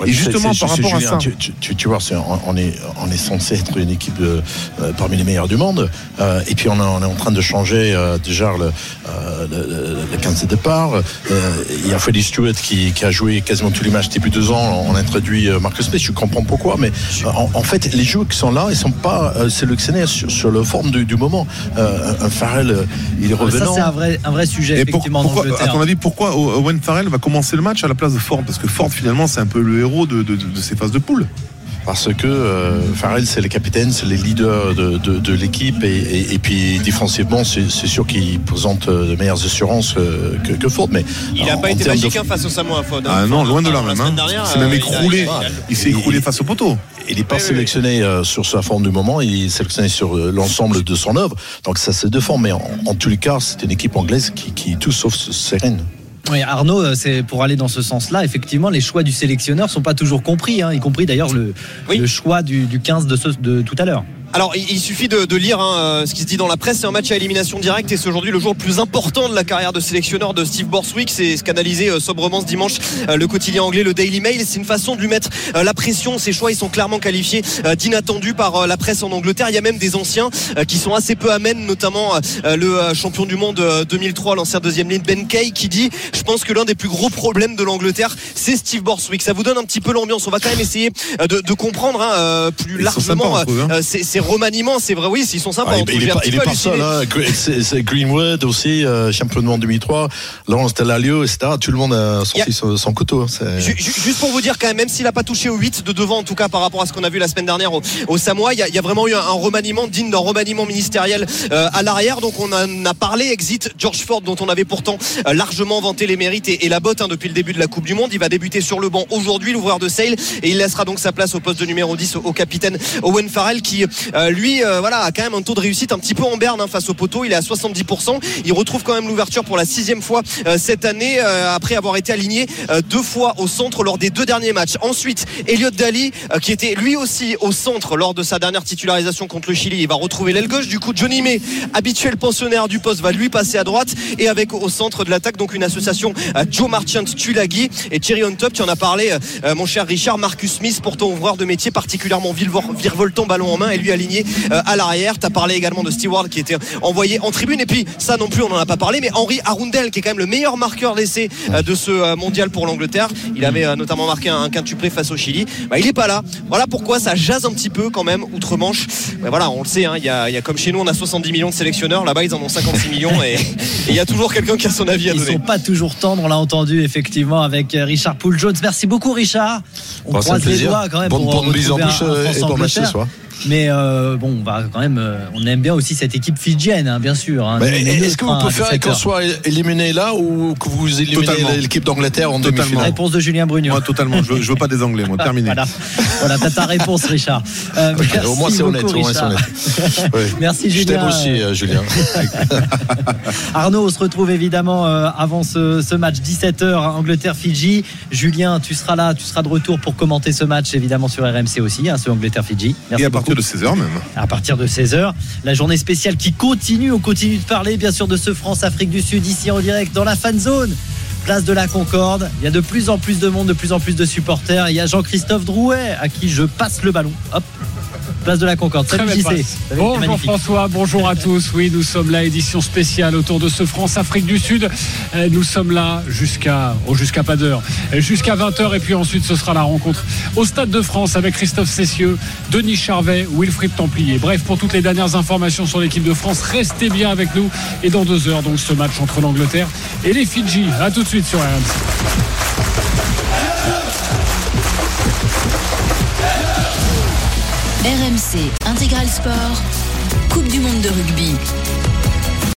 Ouais, et justement par rapport à ça. Tu, tu- tu- tu vois, on, est, on est censé être une équipe de, euh, parmi les meilleures du monde. euh, et puis on, a- on est en train de changer euh, déjà le, euh, le, le- le 15 de départ. Euh, il y a Freddie Stewart qui, qui a joué quasiment tous les matchs depuis deux ans. On a introduit euh, Marcus Smith. Je comprends pourquoi. Mais euh, en, en fait, les joueurs qui sont là, ils sont pas euh, sélectionnés sur, sur la forme du, du moment. Euh, un Farrell, euh, il est Ça, revenant. c'est un vrai, un vrai sujet, Et effectivement, en pourquoi, à ton avis, pourquoi Owen Farrell va commencer le match à la place de Ford? Parce que Ford, finalement, c'est un peu le héros de, de, de- de ces phases de poule. Parce que euh, Farrell, c'est le capitaine, c'est le leader de, de, de l'équipe. Et, et, et puis, défensivement, c'est c'est sûr qu'il présente euh, de meilleures assurances euh, que, que Ford. Mais il n'a pas été de- magique hein, face au Samoa Fod Ah non, loin de là même. hein. s'est même euh, écroulé. il s'est écroulé face au poteau. Il n'est pas sélectionné euh, sur sa forme du moment, il est sélectionné sur l'ensemble de son œuvre. Donc ça c'est deux formes. Mais en, en tous les cas, c'est une équipe anglaise qui, qui est tout sauf sereine. Oui, Arnaud, euh, c'est pour aller dans ce sens-là. Effectivement, les choix du sélectionneur sont pas toujours compris, hein, y compris d'ailleurs le, le choix du, du 15 de, ce- de tout à l'heure. Alors, il, suffit de, de lire hein, euh, ce qui se dit dans la presse. C'est un match à élimination directe et c'est aujourd'hui le jour le plus important de la carrière de sélectionneur de Steve Borswick. C'est ce qu'analysait euh, sobrement ce dimanche euh, le quotidien anglais, le Daily Mail. C'est une façon de lui mettre euh, la pression. Ses choix, ils sont clairement qualifiés euh, d'inattendus par euh, la presse en Angleterre. Il y a même des anciens euh, qui sont assez peu amènes, notamment euh, le euh, champion du monde euh, 2003, l'ancien deuxième ligne Ben Kay, qui dit Je pense que l'un des plus gros problèmes de l'Angleterre, c'est Steve Borswick. Ça vous donne un petit peu l'ambiance. On va quand même essayer euh, de, de comprendre hein, plus Ils largement sympas hein. ces, ces remaniements. C'est vrai, oui, ils sont sympas. Ah, il, est pas, il est seul. Hein. C'est- Greenwood aussi, euh, champion du monde 2003. Laurence Delalio, etc. Tout le monde a sorti son, son couteau. hein. Juste pour vous dire quand même, même s'il n'a pas touché au 8 de devant, en tout cas par rapport à ce qu'on a vu la semaine dernière au, au Samoa, il y, a- il y a vraiment eu un, un remaniement digne d'un remaniement ministériel euh, à l'arrière. Donc on en a parlé, exit George Ford, dont on avait pourtant euh, largement vanté les mérites et, et la botte hein, depuis le début de la Coupe du Monde. Il va débuter sur le banc aujourd'hui, l'ouvreur de Sale, et il laissera donc sa place au poste de numéro 10 au, au capitaine Owen Farrell, qui euh, lui, euh, voilà, a quand même un taux de réussite un petit peu en berne hein, face au poteau. Il est à 70%. Il retrouve quand même l'ouverture pour la sixième fois euh, cette année, après avoir été aligné deux fois au centre lors des deux derniers matchs. Ensuite, Elliot Daly, euh, qui était lui aussi au centre lors de sa dernière titularisation contre le Chili, il va retrouver l'aile gauche. Du coup, Johnny May, habituel pensionnaire du poste, va lui passer à droite et avec au centre de l'attaque donc une association euh, Joe Marchant Tulagi et Thierry on top. Tu en as parlé, mon cher Richard, Marcus Smith, pourtant ouvreur de métier particulièrement virevoltant ballon en main et lui aligné euh, à l'arrière. Tu as parlé également de Stewart qui était envoyé en tribune et puis ça non plus on n'en a pas parlé mais Henri Arundel qui est quand même le meilleur marqueur d'essai euh, de ce euh, mondial pour l'Angleterre. Il avait notamment marqué un, quintuplé face au Chili. Bah, il est pas là. Voilà pourquoi ça jase un petit peu quand même outre-Manche. Mais voilà, on le sait, hein, il y, a, il y a comme chez nous on a 70 millions de sélectionneurs, là-bas ils en ont 56 millions (laughs) et il y a toujours quelqu'un qui a son avis à Ils donner. sont pas toujours tendres, on l'a entendu effectivement avec Richard Poul Jones. Merci beaucoup Richard. On Bon, un croise les doigts quand même Bonne- pour en retrouver bouche, un- un et bon match ce France-Angleterre. Mais euh, bon, on va quand même, euh, on aime bien aussi cette équipe fidjienne, hein, bien sûr. hein. Est-ce que vous hein, préférez 17 qu'on soit éliminé là ou que vous éliminez l'équipe d'Angleterre en demi-finale Réponse de Julien Brugnon. Moi, totalement. Je veux, je veux pas des Anglais, moi. (laughs) Terminé. Voilà, voilà t'as ta réponse, Richard. Euh, merci au moins, c'est honnête, (laughs) honnête. Merci, Je t'aime Julien. aussi, euh, Julien. (laughs) Arnaud, on se retrouve évidemment euh, avant ce, ce match 17h Angleterre-Fidji. Julien, tu seras là, tu seras de retour pour commenter ce match évidemment sur RMC aussi, hein, ce Angleterre-Fidji. Merci Et à beaucoup. De 16h même. à partir de 16h. La journée spéciale qui continue. On continue de parler, bien sûr, de ce France-Afrique du Sud, ici en direct, dans la fan zone. Place de la Concorde. Il y a de plus en plus de monde, de plus en plus de supporters. Il y a Jean-Christophe Drouet à qui je passe le ballon. Hop. Place de la Concorde. Très Salut JC. Bonjour. François, bonjour à tous. Oui, nous sommes là, édition spéciale autour de ce France-Afrique du Sud. Euh, Nous sommes là jusqu'à oh, jusqu'à pas d'heure, Euh, jusqu'à 20h et puis ensuite ce sera la rencontre au Stade de France avec Christophe Cessieux, Denis Charvet, Wilfried Templier. Bref, pour toutes les dernières informations sur l'équipe de France, restez bien avec nous et dans deux heures donc ce match entre l'Angleterre et les Fidji. À tout de suite sur RMC. RMC Intégral Sport, Coupe du Monde de rugby.